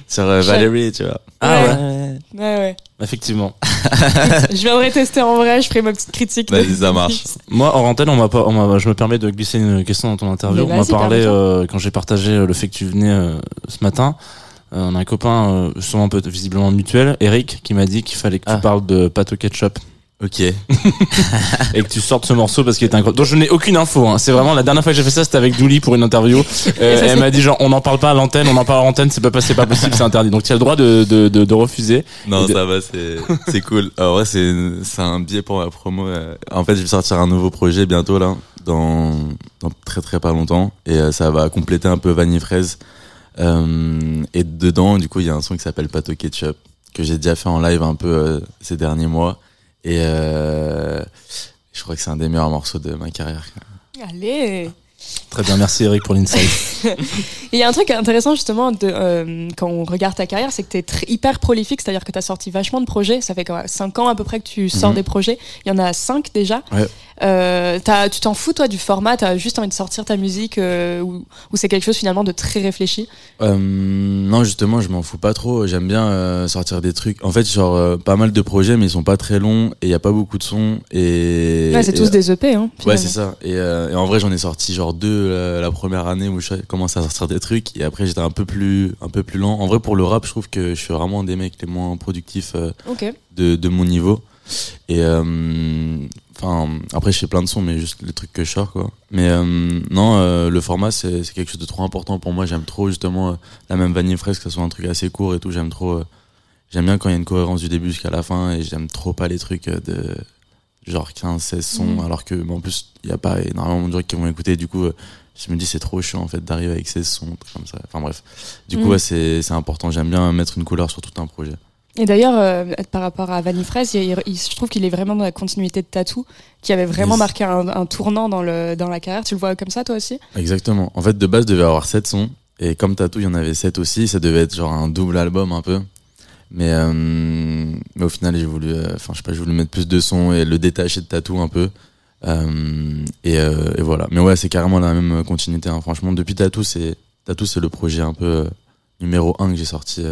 sur euh, Valérie, tu vois. Ah Ouais. ouais. Ouais, ouais. Effectivement. je viendrai tester en vrai, je ferai ma petite critique. Vas-y, ça marche. Moi, en antenne, on m'a pas, on m'a- je me permets de glisser une question dans ton interview. On m'a parlé, euh, quand j'ai partagé euh, le fait que tu venais euh, ce matin, euh, on a un copain, euh, sûrement peut visiblement mutuel, Eric, qui m'a dit qu'il fallait que tu Ah. parles de pâte au ketchup Ok. et que tu sortes ce morceau parce qu'il est incroyable. Donc je n'ai aucune info. Hein. C'est vraiment la dernière fois que j'ai fait ça, c'était avec Douli pour une interview. Euh, ça, elle m'a dit genre on n'en parle pas à l'antenne, on en parle à l'antenne, c'est pas pas- c'est pas possible, c'est interdit. Donc tu as le droit de, de, de, de refuser. Non, ça va, c'est c'est cool. En vrai, c'est c'est un biais pour la promo. euh. En fait, je vais sortir un nouveau projet bientôt là, dans dans très très pas longtemps, et euh, ça va compléter un peu Vanille Fraise. Euh, et dedans, du coup, il y a un son qui s'appelle Pato Ketchup que j'ai déjà fait en live un peu euh, ces derniers mois, et euh, je crois que c'est un des meilleurs morceaux de ma carrière. Allez Très bien, merci Eric pour l'insight. Il y a un truc intéressant justement de, euh, quand on regarde ta carrière, c'est que tu es hyper prolifique, c'est-à-dire que tu as sorti vachement de projets. Ça fait 5 ans à peu près que tu sors Mhm. des projets. Il y en a 5 déjà. Ouais. Euh, t'as- tu t'en fous toi du format, tu as juste envie de sortir ta musique euh, ou, ou c'est quelque chose finalement de très réfléchi? Euh, non, justement, je m'en fous pas trop. J'aime bien euh, sortir des trucs. En fait, genre pas mal de projets, mais ils sont pas très longs et il y a pas beaucoup de sons. Et Ouais, c'est tous des EP. Hein, Ouais, c'est ça. Et, et en vrai, j'en ai sorti genre deux la, la première année où je commençais à sortir des trucs. Et après, j'étais un peu plus un peu plus lent. En vrai, pour le rap, je trouve que je suis vraiment un des mecs les moins productifs de, de mon niveau. Et euh, enfin, après, je fais plein de sons, mais juste les trucs que je sors, quoi. Mais euh, non, euh, le format, c'est c'est quelque chose de trop important pour moi. J'aime trop, justement, euh, la même vanille fraise, que ce soit un truc assez court et tout. J'aime trop. euh, j'aime bien quand il y a une cohérence du début jusqu'à la fin. Et j'aime trop pas les trucs euh, de genre 15, 16 sons. Mhm. Alors que, bon, en plus, il y a pas énormément de gens qui vont écouter. Du coup, je me dis, c'est trop chiant, en fait, d'arriver avec 16 sons, comme ça. Enfin, bref. Du coup, Mhm. ouais, c'est c'est important. J'aime bien mettre une couleur sur tout un projet. Et d'ailleurs, euh, par rapport à Vanille Fraise, il- il- je trouve qu'il est vraiment dans la continuité de Tattoo, qui avait vraiment Yes. marqué un, un tournant dans, le, dans la carrière. Tu le vois comme ça toi aussi? Exactement. En fait, de base, devait avoir 7 sons. Et comme Tattoo, il y en avait 7 aussi. Ça devait être genre un double album un peu. Mais, euh, mais au final, j'ai voulu, euh, enfin, je sais pas, j'ai voulu mettre plus de sons et le détacher de Tattoo un peu. Et, et voilà. Mais ouais, c'est carrément la même continuité. hein. Franchement, depuis Tattoo, c'est Tattoo, c'est le projet un peu numéro 1 que j'ai sorti,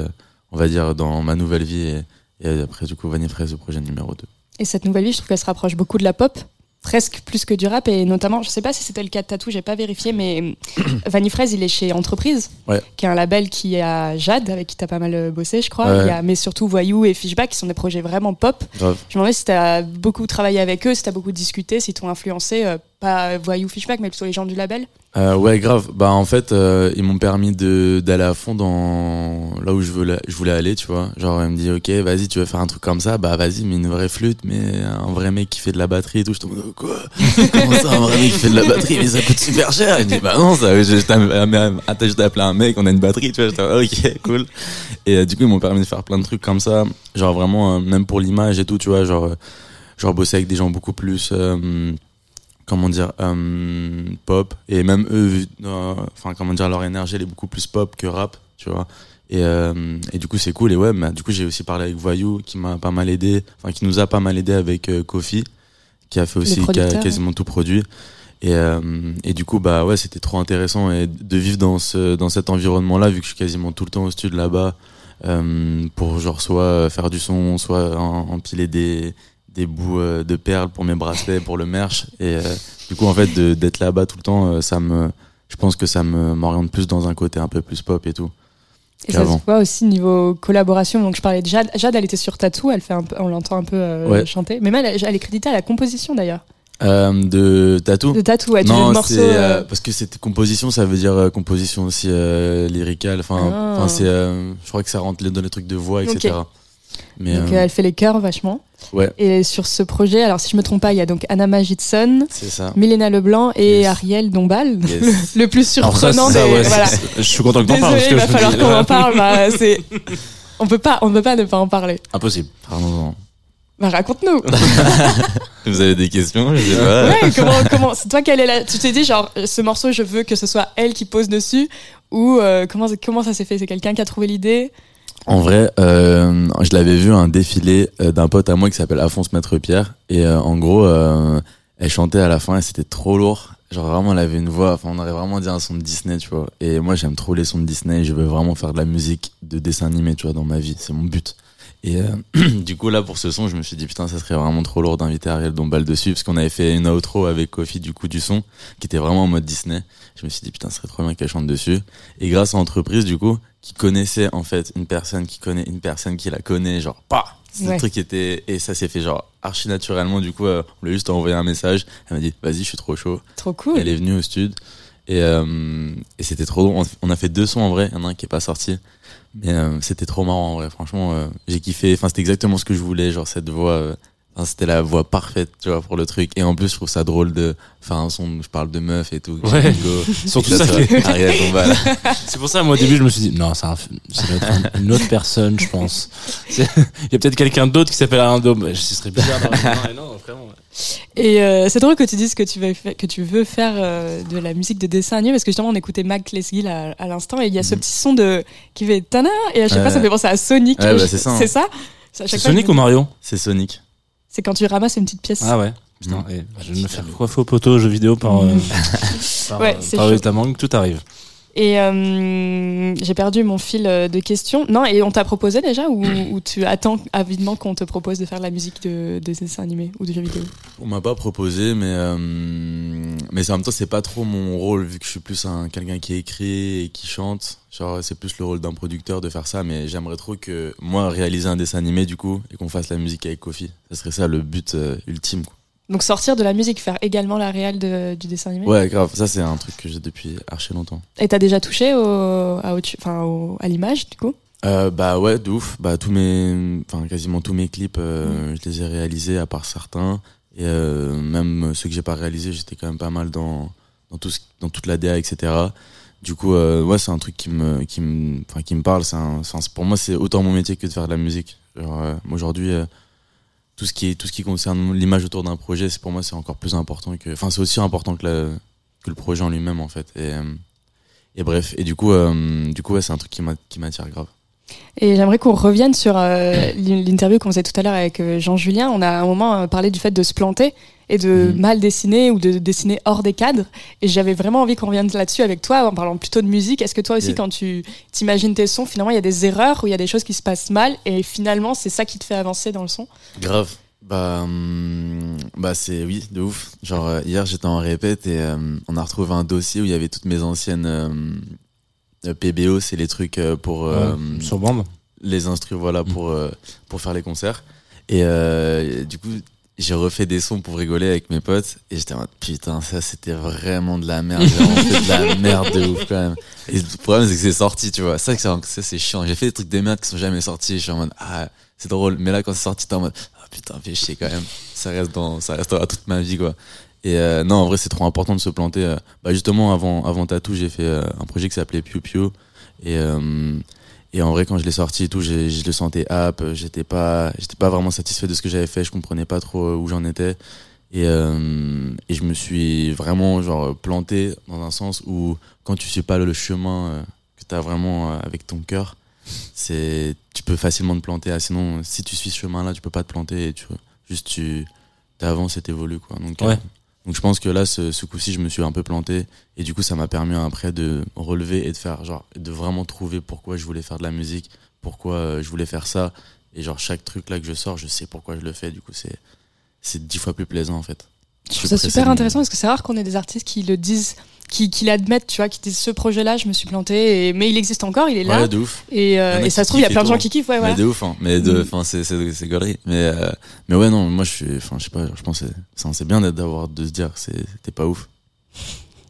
on va dire, dans ma nouvelle vie. Et, et après, du coup, Vanille Fraise, le projet numéro 2. Et cette nouvelle vie, je trouve qu'elle se rapproche beaucoup de la pop, presque plus que du rap. Et notamment, je sais pas si c'était le cas de Tattoo, j'ai pas vérifié, mais Vanille Fraise, il est chez Entreprise, Ouais. qui est un label qui a Jade, avec qui t'as pas mal euh, bossé, je crois. Ouais. Il y a, mais surtout Voyou et Fishback, qui sont des projets vraiment pop. Je me demandais si t'as beaucoup travaillé avec eux, si t'as beaucoup discuté, si t'ont influencé, euh, pas Voyou, Fishback, mais plutôt les gens du label. Euh, ouais, grave. Bah en fait, euh, ils m'ont permis de d'aller à fond dans là où je voulais je voulais aller, tu vois. Genre, ils me dit ok, vas-y, tu veux faire un truc comme ça, bah vas-y, mais une vraie flûte, mais un vrai mec qui fait de la batterie et tout. Je te dis quoi? Comment ça, un vrai mec qui fait de la batterie? Mais ça coûte super cher. Il me dit bah non, ça. Je, je t'ai attends, je t'ai appelé un mec, on a une batterie, tu vois. J'étais ok, cool. Et euh, du coup, ils m'ont permis de faire plein de trucs comme ça, genre vraiment euh, même pour l'image et tout, tu vois, genre. euh, genre bosser avec des gens beaucoup plus euh, comment dire euh, pop. Et même eux euh, enfin comment dire leur énergie elle est beaucoup plus pop que rap tu vois. Et, euh, et du coup c'est cool. Et ouais bah, du coup j'ai aussi parlé avec Voyou qui m'a pas mal aidé enfin qui nous a pas mal aidé avec euh, Kofi qui a fait aussi qui a producteur, quasiment tout produit. Et, euh, et du coup bah ouais c'était trop intéressant et de vivre dans ce dans cet environnement là vu que je suis quasiment tout le temps au studio là-bas pour genre soit faire du son soit empiler des des bouts euh, de perles pour mes bracelets pour le merch et euh, du coup en fait d'être là-bas tout le temps euh, ça me je pense que ça m'oriente plus dans un côté un peu plus pop et tout Et ça se voit aussi niveau collaboration. Donc je parlais de Jade. Jade, elle était sur Tattoo. Elle fait un peu, on l'entend un peu euh, Ouais. chanter. Mais même, elle, elle est créditée à la composition d'ailleurs. euh, de tatou De Tattoo, ouais, tu non le morceau. c'est euh, parce que c'était composition ça veut dire composition aussi lyricale enfin Ah. enfin c'est je crois que ça rentre dans les trucs de voix etc mais donc euh, euh, elle fait les chœurs vachement. ouais Et sur ce projet, alors si je me trompe pas, il y a donc Anna Magidson, Milena Leblanc et Yes. Ariel Dombal. Yes. le plus ça, surprenant ça, des. ouais, voilà. c'est- je suis content que t'en parles il va falloir qu'on en parle. bah, c'est... On peut pas, on ne peut pas ne pas en parler. Impossible. Bah, raconte-nous. vous avez des questions je sais pas Ouais, comment, comment, c'est toi quelle est tu t'es dit genre, ce morceau, je veux que ce soit elle qui pose dessus, ou euh, comment, comment ça s'est fait? C'est quelqu'un qui a trouvé l'idée? En vrai, euh, je l'avais vu un défilé euh, d'un pote à moi qui s'appelle Afonso Maître Pierre et euh, en gros, euh, elle chantait à la fin et c'était trop lourd. Genre vraiment, elle avait une voix. Enfin, on aurait vraiment dit un son de Disney, tu vois. Et moi, j'aime trop les sons de Disney. Je veux vraiment faire de la musique de dessin animé, tu vois, dans ma vie. C'est mon but. Et euh, du coup, là, pour ce son, je me suis dit putain, ça serait vraiment trop lourd d'inviter Ariel Dombal dessus parce qu'on avait fait une outro avec Kofi du coup du son qui était vraiment en mode Disney. Je me suis dit putain, ce serait trop bien qu'elle chante dessus. Et grâce à l'entreprise, du coup, qui connaissait en fait une personne qui connaît une personne qui la connaît, genre, pas C'est Ouais. le truc qui était. Et ça s'est fait genre archi naturellement. Du coup, euh, on lui a juste envoyé un message. Elle m'a dit, vas-y, je suis trop chaud. Trop cool. Elle est venue au stud. Et, euh, et c'était trop drôle. On- a fait deux sons en vrai. Il y en a un qui est pas sorti. Mais euh, c'était trop marrant en vrai. Franchement, euh, j'ai kiffé. Enfin, c'était exactement ce que je voulais. Genre, cette voix. Euh, enfin, c'était la voix parfaite, tu vois, pour le truc. Et en plus, je trouve ça drôle de faire un son où je parle de meuf et tout. que Ouais. Surtout Et ça Dombal. C'est pour ça, moi, au début, je me suis dit, non, ça doit être un- une autre personne, je pense. Il y a peut-être quelqu'un d'autre qui s'appelle Alain Dôme. Ce serait bizarre non, non, vraiment. ouais. Et euh, c'est drôle que tu dises que tu veux, fa- que tu veux faire euh, de la musique de dessin animé parce que justement on écoutait Mac Lesgill à, à l'instant et il y a ce Mhm. petit son de qui fait tana et à chaque fois ça me fait penser à Sonic. Ouais, bah, c'est ça, hein. C'est ça fois, Sonic ou Mario? C'est Sonic. C'est quand tu ramasses une petite pièce. Ah ouais. Putain, Mm. et je vais me faire coiffer au poteau jeux vidéo par, euh, par, Ouais, euh, c'est par. Rita Mang, tout arrive. Et euh, j'ai perdu mon fil euh, de questions. Non, et on t'a proposé déjà ou, tu attends avidement qu'on te propose de faire la musique de, de dessins animés ou de jeux vidéo? On m'a pas proposé, mais euh, mais en même temps c'est pas trop mon rôle vu que je suis plus un quelqu'un qui écrit et qui chante. Genre c'est plus le rôle d'un producteur de faire ça, mais j'aimerais trop que moi réaliser un dessin animé du coup et qu'on fasse la musique avec Kofi. Ça serait ça le but ultime. Quoi. Donc sortir de la musique, faire également la réelle de- du dessin animé Ouais, grave. Ça c'est un truc que j'ai depuis archi longtemps. Et t'as déjà touché au, à, au- à l'image du coup? Euh, bah ouais, de ouf. Bah tous mes, enfin quasiment tous mes clips, euh, je les ai réalisés à part certains. Et euh, même ceux que j'ai pas réalisés, j'étais quand même pas mal dans dans tout ce, dans toute la DA, etc. Du coup, ouais, c'est un truc qui me qui me, enfin qui me parle. C'est pour moi, c'est autant mon métier que de faire de la musique. Genre, aujourd'hui, tout ce qui tout ce qui concerne l'image autour d'un projet, c'est pour moi, c'est encore plus important que, enfin, c'est aussi important que le projet en lui-même en fait. Et euh, et bref, et du coup, euh, du coup, ouais, c'est un truc qui m'attire grave. Et j'aimerais qu'on revienne sur euh, l'in- l'interview qu'on faisait tout à l'heure avec euh, Jean-Julien. On a à un moment euh, parlé du fait de se planter et de Mhm. mal dessiner ou de dessiner hors des cadres. Et j'avais vraiment envie qu'on revienne là-dessus avec toi en parlant plutôt de musique. Est-ce que toi aussi, Yeah. quand tu t'imagines tes sons, finalement, il y a des erreurs ou il y a des choses qui se passent mal et finalement, c'est ça qui te fait avancer dans le son? Grave. Bah, hum, bah c'est oui, de ouf. Genre hier j'étais en répète et euh, on a retrouvé un dossier où il y avait toutes mes anciennes euh, PBO, c'est les trucs euh, pour euh, Ouais, sur bande. les instrus, voilà, pour euh, pour faire les concerts. Et euh, du coup j'ai refait des sons pour rigoler avec mes potes et j'étais en mode putain ça c'était vraiment de la merde, j'ai fait de la merde de ouf quand même. Et le problème c'est que c'est sorti, tu vois. Ça que c'est- chiant. J'ai fait des trucs de merde qui sont jamais sortis. Je suis en mode ah c'est drôle, mais là quand c'est sorti t'es en mode ah putain fais chier quand même. Ça reste dans ça restera toute ma vie quoi. Et euh, non en vrai c'est trop important de se planter. euh. Bah justement avant avant Tattoo j'ai fait euh, un projet qui s'appelait Piu Piu et euh, Et en vrai, quand je l'ai sorti et tout, je le sentais app. J'étais pas, j'étais pas vraiment satisfait de ce que j'avais fait. Je comprenais pas trop euh, où j'en étais. Et, euh, et je me suis vraiment genre planté dans un sens où quand tu suis pas le chemin que tu as vraiment avec ton cœur, c'est tu peux facilement te planter. Ah, sinon, si tu suis ce chemin-là, tu peux pas te planter. Et tu juste tu avances et t'évolues quoi. Donc. Donc je pense que là, ce, coup-ci, je me suis un peu planté. Et du coup, ça m'a permis après de relever et de faire genre de vraiment trouver pourquoi je voulais faire de la musique, pourquoi euh, je voulais faire ça. Et genre chaque truc là que je sors, je sais pourquoi je le fais. Du coup, c'est c'est dix fois plus plaisant en fait. Je trouve ça super intéressant parce que c'est rare qu'on ait des artistes qui le disent, qui, qui l'admettent, tu vois, qui disent ce projet-là, je me suis planté, et... mais il existe encore, il est là. Ouais, de ouf. Et, euh, et ça se trouve, il y a plein de gens tout. qui kiffent, ouais, Mais de ouf, hein. Mais de, Mm. enfin, c'est, c'est. Mais, euh, mais ouais, non, moi, je suis, enfin, je sais pas, je pense que c'est, c'est- bien d'avoir, de se dire, c'est, t'es pas ouf.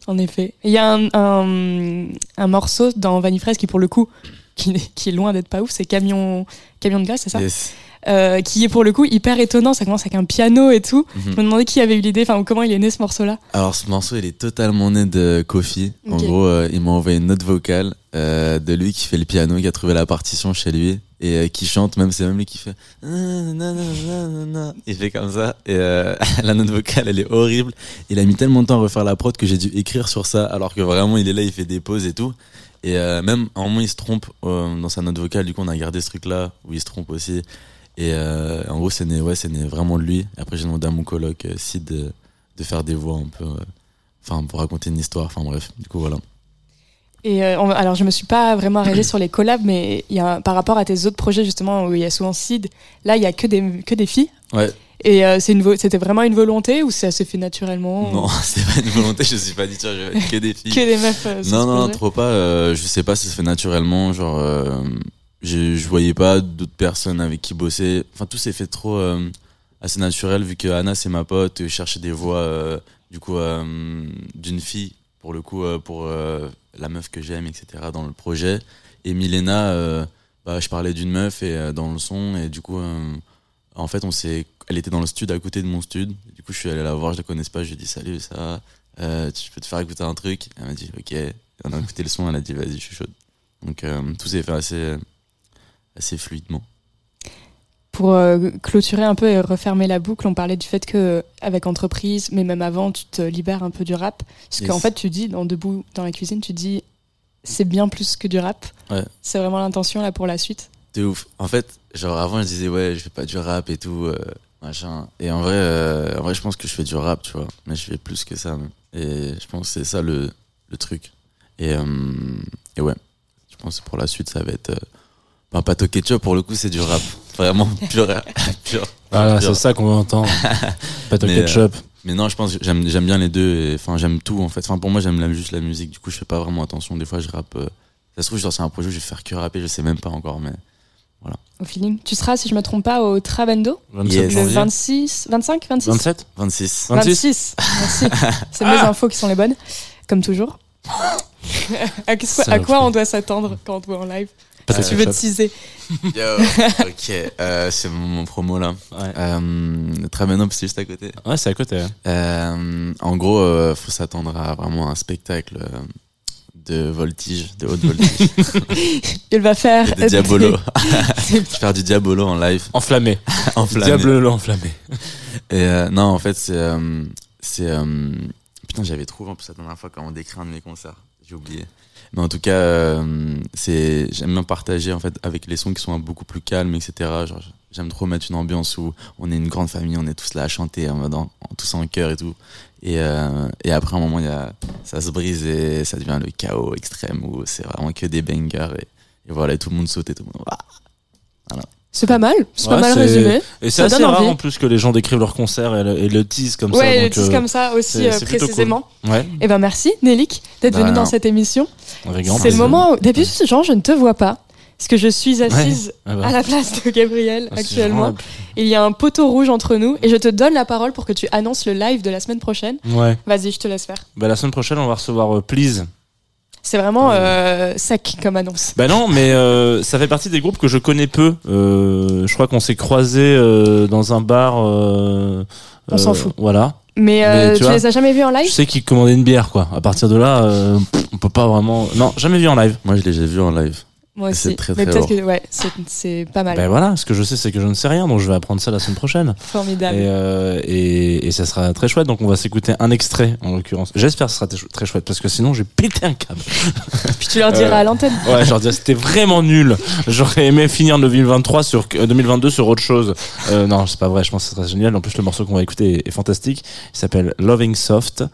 En effet. Il y a un, un, un morceau dans Vanille qui, pour le coup, qui est loin d'être pas ouf, c'est Camion, Camion de glace, c'est ça? Yes. Euh, Qui est pour le coup hyper étonnant. Ça commence avec un piano et tout. Mhm. Je me demandais qui avait eu l'idée, enfin, comment il est né ce morceau-là. Alors, ce morceau, il est totalement né de Kofi. En gros, euh, il m'a envoyé une note vocale, euh, de lui qui fait le piano, qui a trouvé la partition chez lui, et qui chante, même, c'est même lui qui fait, il fait comme ça, et la note vocale, elle est horrible. Il a mis tellement de temps à refaire la prod que j'ai dû écrire sur ça, alors que vraiment, il est là, il fait des pauses et tout. Et euh, même, à un moment, il se trompe euh, dans sa note vocale, du coup, on a gardé ce truc-là, où il se trompe aussi. Et euh, en gros, c'est né, ouais, né vraiment de lui. Après, j'ai demandé à mon coloc, euh, Sid, de, de faire des voix un peu, euh, enfin, pour raconter une histoire, enfin bref, du coup, voilà. Et euh, on- alors, je me suis pas vraiment arrêtée sur les collabs, mais y a, par rapport à tes autres projets, justement, où il y a souvent Sid, là, il y a que des, que des filles. Ouais. Et euh, c'était vraiment une volonté ou ça s'est fait naturellement? Non, c'est pas une volonté, je suis pas dit, tiens, je que des filles. Que des meufs. euh, non, non, trop pas. euh, je sais pas si ça se fait naturellement. Genre, euh, je, je voyais pas d'autres personnes avec qui bosser. Enfin, tout s'est fait trop euh, assez naturel vu que Anna, c'est ma pote. Je cherchais des voix, euh, du coup, euh, d'une fille, pour le coup, euh, pour euh, la meuf que j'aime, etc., dans le projet. Et Milena, euh, bah, je parlais d'une meuf et, dans le son. Et du coup, en fait, on s'est. Elle était dans le stud à côté de mon stud. Du coup, je suis allé la voir, je la connaissais pas. Je lui ai dit salut, ça Tu peux te faire écouter un truc? Elle m'a dit ok. On a écouté le son, elle a dit vas-y, je suis chaude. Donc tout s'est fait assez, assez fluidement. Pour euh, clôturer un peu et refermer la boucle, on parlait du fait que avec entreprise, mais même avant, tu te libères un peu du rap. Parce Yes. qu'en fait, tu dis dans debout dans la cuisine, tu dis c'est bien plus que du rap. Ouais. C'est vraiment l'intention là pour la suite. De ouf. En fait, genre avant, je disais ouais, je fais pas du rap et tout, euh, machin. Et en vrai, euh, en vrai, je pense que je fais du rap, tu vois. Mais je fais plus que ça. même. Et je pense que c'est ça le, le truc. Et, et ouais, je pense que pour la suite, ça va être. Ben, pâte au ketchup, pour le coup, c'est du rap. Vraiment pur. pur Voilà, pur. c'est ça qu'on veut entendre. Pâte au Mais, euh, ketchup. Mais non, je pense que j'aime j'aime bien les deux. Enfin, j'aime tout en fait. Enfin, pour moi, j'aime juste la musique. Du coup, je fais pas vraiment attention. Des fois, je rappe. euh, Ça se trouve, genre, c'est un projet où je vais faire que rapper. Je sais même pas encore, mais voilà. Au feeling. Tu seras, si je me trompe pas, au Travendo 27 Yes. le janvier. 26, 25, 26 27 26. 26. 26. Merci. C'est mes infos qui sont les bonnes, comme toujours. à, que- à quoi on doit s'attendre quand on te voit en live? Si tu veux teaser. Yo, ok, euh, c'est mon, mon promo là. Ouais. Euh, Traveno, c'est juste à côté. Ouais, c'est à côté. ouais. Euh, en gros, euh, faut s'attendre à vraiment un spectacle de voltige, de haute voltige. Il va faire. diabolo. des- vais faire du diabolo en live, Enflammé. enflammé. Diable enflammé. Et euh, non, en fait, c'est. euh, c'est euh, putain, j'avais trouvé en plus la dernière fois quand on décrit un de mes concerts. J'ai oublié. Mais en tout cas, euh, c'est j'aime bien partager en fait avec les sons qui sont beaucoup plus calmes, etc. J'aime trop mettre une ambiance où on est une grande famille, on est tous là à chanter en en, en- tous en chœur et tout. Et, euh, et après un moment, il y a, ça se brise et ça devient le chaos extrême où c'est vraiment que des bangers et, et voilà, tout le monde saute et tout le monde. Ah. C'est pas mal, c'est Ouais, pas mal résumé. Et c'est assez rare envie. en plus que les gens décrivent leur concert et le, et le tease comme ça. ouais, le donc, tease euh, comme ça aussi euh, précisément. Ouais, Et ben merci Nélic d'être Bah, venu dans cette émission. C'est le moment où d'habitude Jean, je ne te vois pas parce que je suis assise Ah bah. à la place de Gabriel Ah, actuellement. Il y a un poteau rouge entre nous et je te donne la parole pour que tu annonces le live de la semaine prochaine. Ouais. Vas-y, je te laisse faire. Bah, la semaine prochaine, on va recevoir euh, Please. C'est vraiment euh, sec comme annonce. Bah non, mais euh, ça fait partie des groupes que je connais peu. Euh, je crois qu'on s'est croisés euh, dans un bar. euh, On s'en euh, fout. Voilà. Mais, euh, Mais tu tu, vois, les as jamais vus en live? Je sais qu'ils commandaient une bière, quoi. À partir de là, euh, on peut pas vraiment. Non, jamais vu en live. Moi, je l'ai déjà vu en live. Moi aussi. c'est très, Mais très peut-être lourd. que ouais, c'est- c'est pas mal. Ben voilà, ce que je sais, c'est que je ne sais rien, donc je vais apprendre ça la semaine prochaine. Formidable. Et, euh, et, et ça sera très chouette. Donc on va s'écouter un extrait en l'occurrence. J'espère que ce sera très chou- très chouette parce que sinon j'ai pété un câble. Puis tu leur diras Euh, à l'antenne. Ouais, je leur disais c'était vraiment nul. J'aurais aimé finir 2023 sur euh, 2022 sur autre chose. Euh, non, c'est pas vrai. Je pense que ce serait génial. En plus, le morceau qu'on va écouter est, est fantastique. Il s'appelle Loving Soft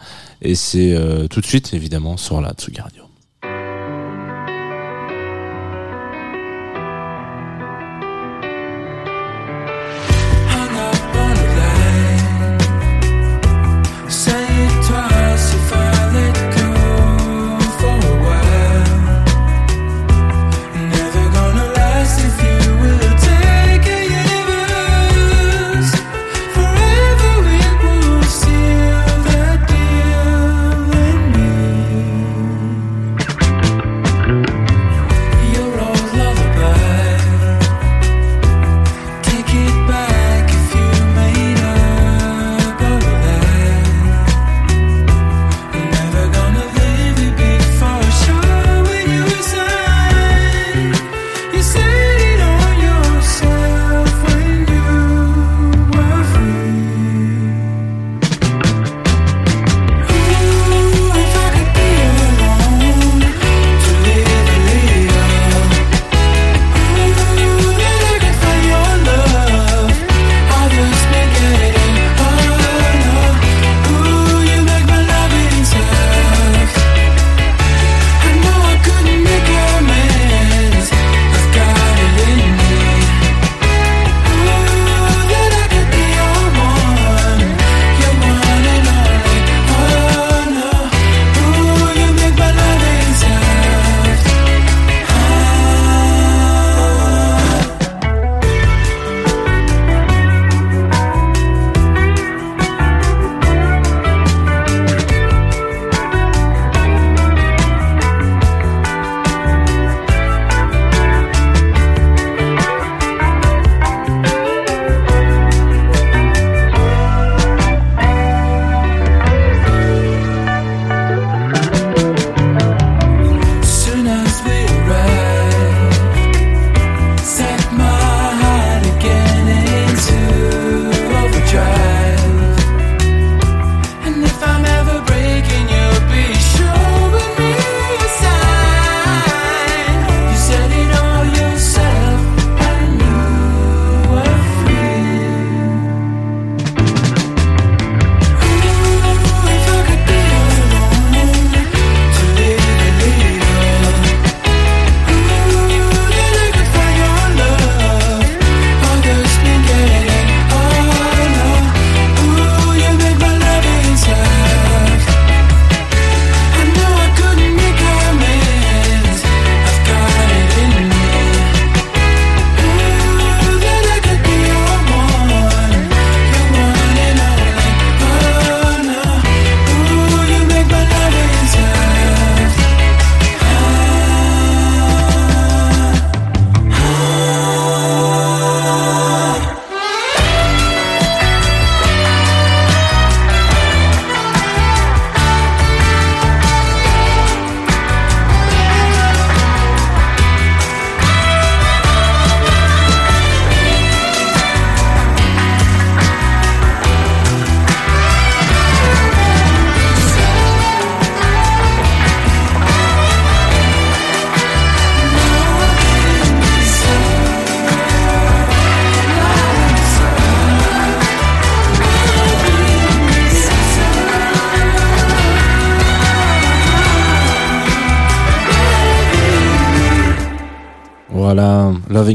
et c'est euh, tout de suite évidemment sur la Tsugi Radio.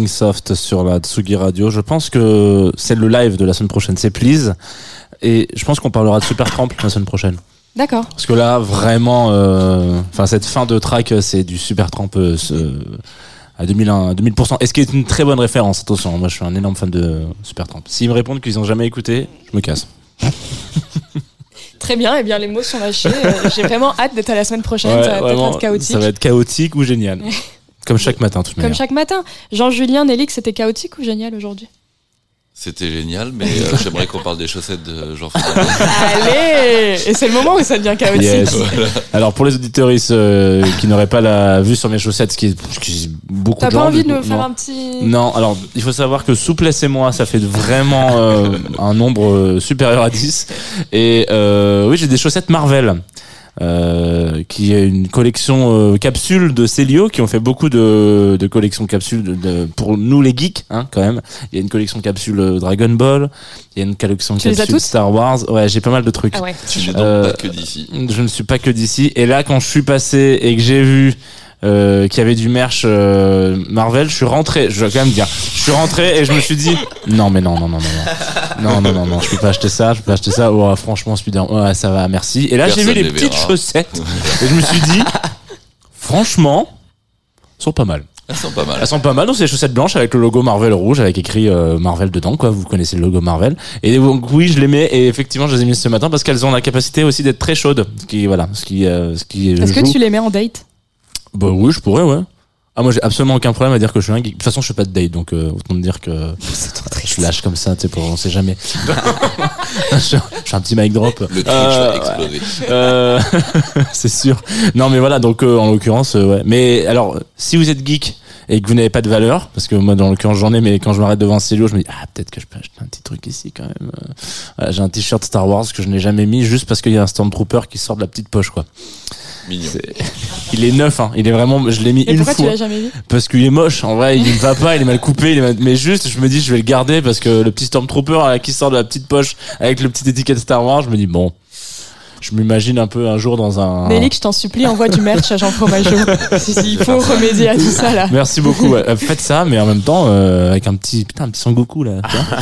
Soft sur la Tsugi Radio. Je pense que c'est le live de la semaine prochaine, c'est Please. Et je pense qu'on parlera de Super Tramp la semaine prochaine. D'accord. Parce que là, vraiment, euh, enfin cette fin de track, c'est du Super Tramp euh, à 2001, à 2000%. Et ce qui est une très bonne référence, attention, moi je suis un énorme fan de Super Tramp. S'ils me répondent qu'ils ont jamais écouté, je me casse. Très bien, et bien les mots sont lâchés. Euh, J'ai vraiment hâte d'être à la semaine prochaine. Ouais, ça va vraiment, être chaotique. Ça va être chaotique ou génial. Comme chaque matin, de toute Comme manière. chaque matin. Jean-Julien, Nélix, c'était chaotique ou génial aujourd'hui? C'était génial, mais euh, j'aimerais qu'on parle des chaussettes de Jean-François. Allez Et c'est le moment où ça devient chaotique. Yes. Alors pour les euh, qui n'auraient pas la vue sur mes chaussettes, ce qui est, ce qui est beaucoup T'as pas gens, envie de me faire non. un petit. Non, alors il faut savoir que souplesse et moi, ça fait vraiment euh, un nombre euh, supérieur à 10. Et euh, oui, j'ai des chaussettes Marvel. Euh, qui est une collection euh, capsule de Célio qui ont fait beaucoup de, de collections capsules de, de- pour nous les geeks hein, quand même il y a une collection capsule euh, Dragon Ball il y a une collection Tu capsule Star Wars ouais j'ai pas mal de trucs Ah ouais. Tu n'es donc Euh, pas que d'ici. je ne suis pas que d'ici. Et là, quand je suis passé et que j'ai vu euh, qu'il y avait du merch euh, Marvel, je suis rentré. Je dois quand même dire, je suis rentré et je me suis dit, non mais non non non non non non non non non, je peux pas acheter ça, je peux pas acheter ça. Oh, franchement, Spider, ouais, ça va, merci. Et là, j'ai vu les les petites verra. chaussettes et je me suis dit, franchement, elles sont pas mal. Elles sont pas mal. Elles sont pas mal, donc c'est des chaussettes blanches avec le logo Marvel rouge, avec écrit euh, Marvel dedans, quoi. Vous connaissez le logo Marvel. Et donc oui, je les mets et effectivement, je les ai mises ce matin parce qu'elles ont la capacité aussi d'être très chaudes, ce qui voilà, ce qui euh, ce qui Est-ce que tu les mets en date? Bah oui, je pourrais, ouais. Ah moi j'ai absolument aucun problème à dire que je suis un geek. De toute façon, je fais pas de date, donc euh, autant me dire que je lâche comme ça, tu sais, pour on sait jamais. je, suis un- je suis un petit mic drop. Le Twitch Euh, va exploser. euh, c'est sûr. Non, mais voilà, donc euh, en l'occurrence, euh, ouais. Mais alors, si vous êtes geek et que vous n'avez pas de valeur, parce que moi, dans l'occurrence, j'en ai, mais quand je m'arrête devant un Célio, je me dis, ah, peut-être que je peux acheter un petit truc ici quand même. Euh, voilà, J'ai un t-shirt Star Wars que je n'ai jamais mis juste parce qu'il y a un Stormtrooper qui sort de la petite poche, quoi. Mignon. C'est- Il est neuf, hein. Il est vraiment, je l'ai mis Et une pourquoi tu fois. l'as jamais vu? Parce qu'il est moche, en vrai, il ne va pas, il est mal coupé, il est mal- mais juste, je me dis, je vais le garder parce que le petit Stormtrooper qui sort de la petite poche avec le petit étiquette Star Wars, je me dis, bon, je m'imagine un peu un jour dans un. Nélic, je t'en supplie, envoie du merch à Jean Fromageau. Si, si, il faut remédier à tout ça là. Merci beaucoup. ouais. Euh, Faites ça, mais en même temps, euh, avec un petit, putain, un petit Sangoku là. tu vois.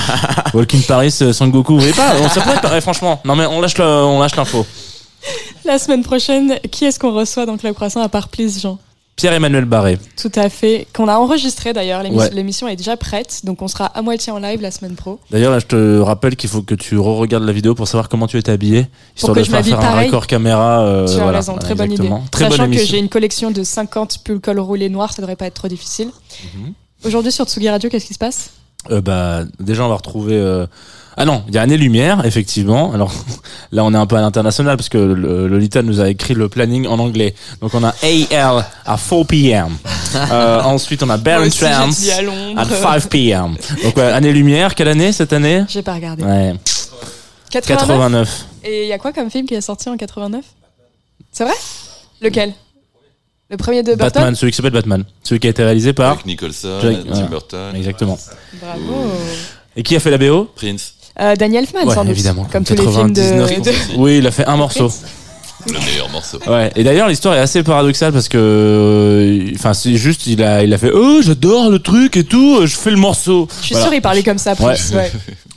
Walking Paris, euh, Sangoku, vous voyez pas On ça pourrait ouais, franchement. Non mais on lâche, le- on lâche l'info. La semaine prochaine, qui est-ce qu'on reçoit dans Club Croissant à part Please Jean? Pierre-Emmanuel Barré. Tout à fait. Qu'on a enregistré d'ailleurs. Ouais. L'émission est déjà prête, donc on sera à moitié en live la semaine pro. D'ailleurs, là, je te rappelle qu'il faut que tu re-regardes la vidéo pour savoir comment tu étais habillé, histoire de faire un raccord caméra. euh, tu as voilà. raison, très Voilà, bonne idée. Très Sachant bonne que j'ai une collection de 50 pulls col roulé noirs, ça devrait pas être trop difficile. Mhm. Aujourd'hui sur Tsugi Radio, qu'est-ce qui se passe? Euh, bah, déjà, on va retrouver. euh, Ah non, il y a Année Lumière, effectivement. Alors là, on est un peu à l'international parce que le- Lolita nous a écrit le planning en anglais. Donc on a AL à 4 p.m. Euh, ensuite, on a Baron Trance à Londres. à 5 p.m. Donc ouais, Année Lumière, quelle année cette année? J'ai pas regardé. Ouais, 89 89. Et il y a quoi comme film qui est sorti en 89 C'est vrai? Lequel? Le premier de Burton? Batman, celui qui s'appelle Batman. Celui qui a été réalisé par. Avec Nicholson, Jack- Tim. Burton, Exactement. Bravo. Et qui a fait la BO Prince, Euh, Daniel Elfman, Ouais, sans doute. évidemment. Comme tous les films de. 99. de- Oui, il a fait un morceau. le meilleur morceau. Ouais. Et d'ailleurs, l'histoire est assez paradoxale parce que, euh, enfin, c'est juste, il a, il a fait, oh, j'adore le truc et tout, je fais le morceau. Je suis Voilà. sûr, il parlait comme ça. Plus, Ouais. ouais.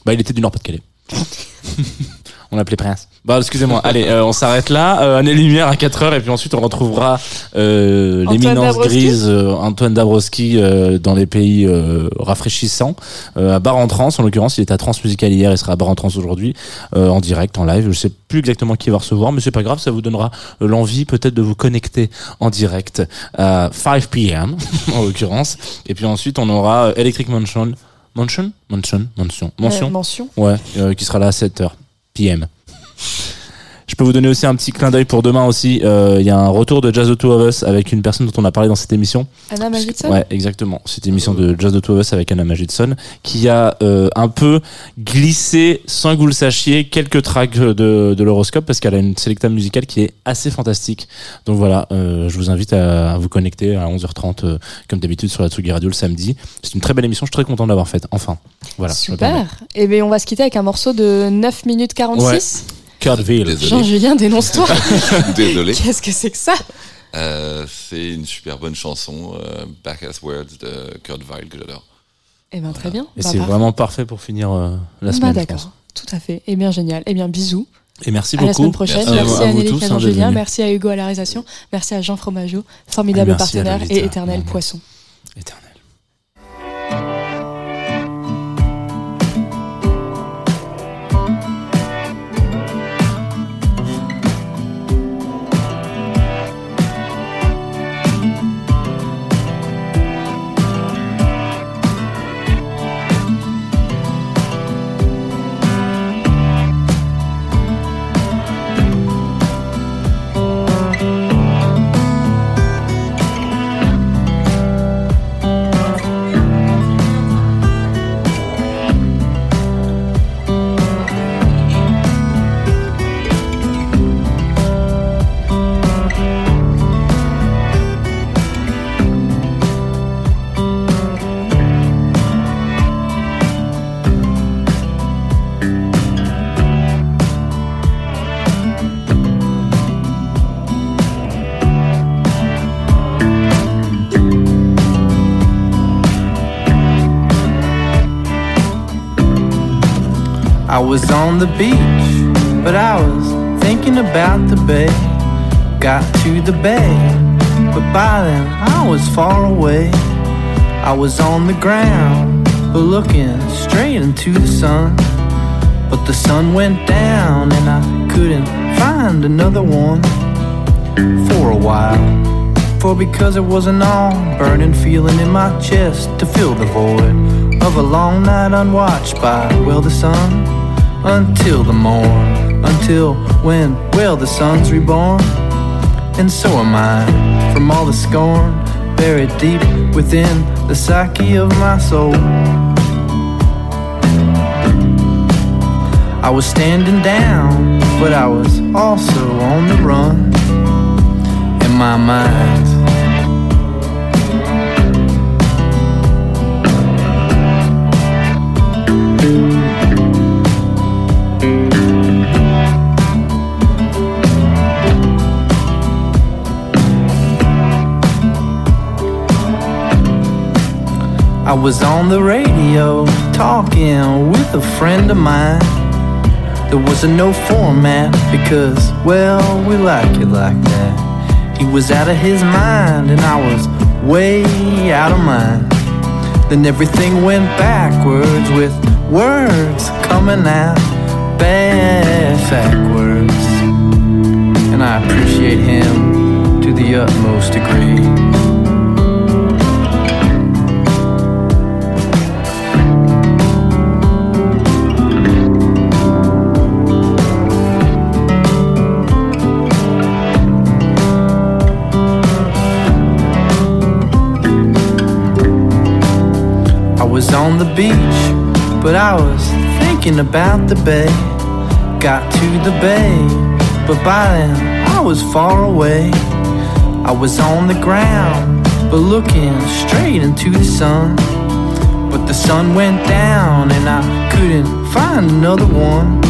Bah, il était du Nord-Pas-de-Calais. on l'appelait Prince. Bah, excusez-moi. Allez, euh, on s'arrête là. Euh, année lumière à 4 heures et puis ensuite on retrouvera euh, l'éminence grise euh, Antoine Dabrowski euh, dans les pays euh, rafraîchissants euh, à Bar en Trans. En l'occurrence, il était à Transmusical hier, il sera à Bar en Trans aujourd'hui euh, en direct, en live. Je sais plus exactement qui va recevoir, mais c'est pas grave, ça vous donnera l'envie peut-être de vous connecter en direct à 5 p.m. en l'occurrence. Et puis ensuite, on aura Electric Mansion. Mansion? Mansion? Mansion Mention mention. Ouais, euh, qui sera là à 7h PM. Je peux vous donner aussi un petit clin d'œil pour demain aussi. Euh, Il y a un retour de Jazz the Two of Us avec une personne dont on a parlé dans cette émission. Anna Magidson Ouais, exactement. Cette émission de Jazz the Two of Us avec Anna Magidson qui a euh, un peu glissé, sans que vous le sachiez, quelques tracks de, de l'horoscope parce qu'elle a une sélecta musicale qui est assez fantastique. Donc voilà, euh, je vous invite à, à vous connecter à 11h30 euh, comme d'habitude sur la Tsugi Radio le samedi. C'est une très belle émission, je suis très content de l'avoir faite. Enfin, voilà. Super. Et bien, on va se quitter avec un morceau de 9 minutes 46. Kurtville. Jean-Julien, dénonce-toi. Désolé. Qu'est-ce que c'est que ça? Euh, c'est une super bonne chanson, euh, Back as Words de Kurt Weill que j'adore. Eh bien, très bien. Et Bah, c'est vraiment parfait pour finir euh, la Bah, semaine. d'accord. Tout à fait. Eh bien, génial. Eh bien, bisous. Et merci à la beaucoup. semaine prochaine. Merci Merci, à vous- à, à Jean-Julien. d'être venus. Merci à Hugo à la réalisation. Merci à Jean Fromageau, formidable Et à partenaire et éternel poisson. Éternel. Was on the beach, but I was thinking about the bay. Got to the bay, but by then I was far away. I was on the ground, but looking straight into the sun. But the sun went down, and I couldn't find another one for a while. For because it was an all burning feeling in my chest to fill the void of a long night unwatched by, well, the sun until the morn. Until when, well, the sun's reborn. And so am I from all the scorn buried deep within the psyche of my soul. I was standing down, but I was also on the run in my mind. I was on the radio talking with a friend of mine. There was a no format because, well, we like it like that. He was out of his mind and I was way out of mine. Then everything went backwards with words coming out backwards. And I appreciate him to the utmost degree. On the beach, but I was thinking about the bay. Got to the bay, but by then I was far away. I was on the ground, but looking straight into the sun. But the sun went down, and I couldn't find another one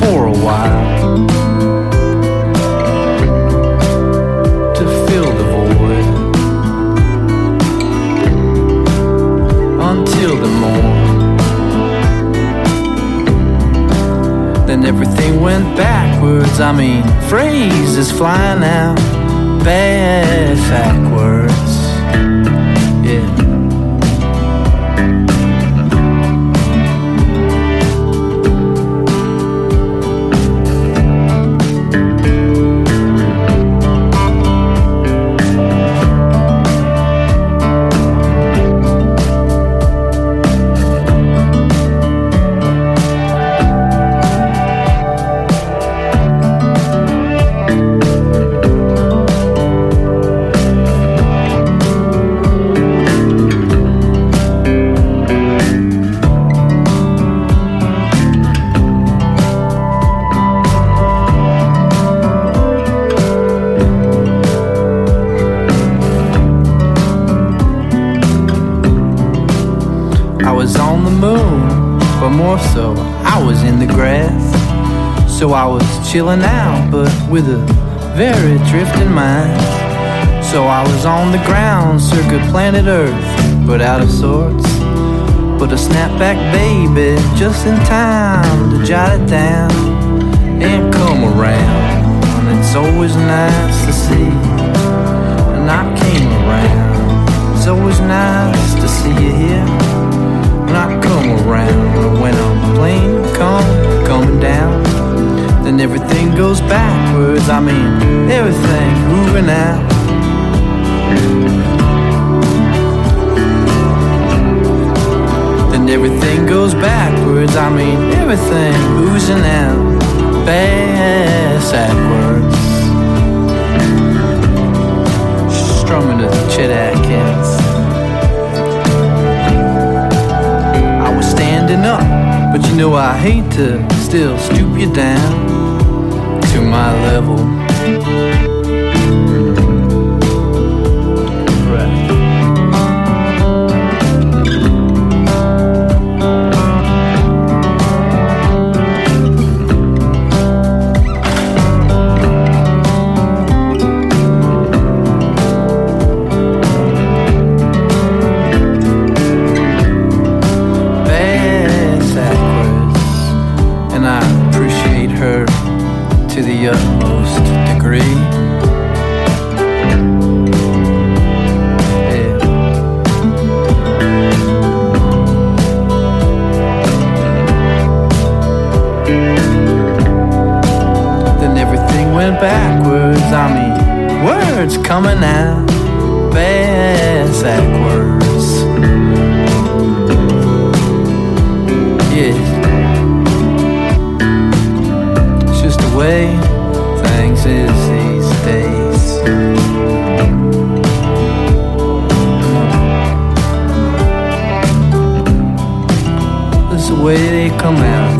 for a while. Until the morn. Then everything went backwards. I mean, phrases flying out bad backwards. Yeah. Chilling out, but with a very drifting mind. So I was on the ground, circa planet Earth, but out of sorts. But a snapback baby, just in time to jot it down and come around. And it's always nice to see. And I came around. It's always nice to see you here when I come around. When I'm plane come coming down, then everything goes backwards. I mean, everything moving out. Then everything goes backwards. I mean, everything oozing out backwards. Strumming to Chet Atkins. I was standing up, but you know I hate to still stoop you down to my level.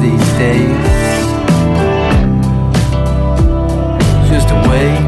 these days. Just a way.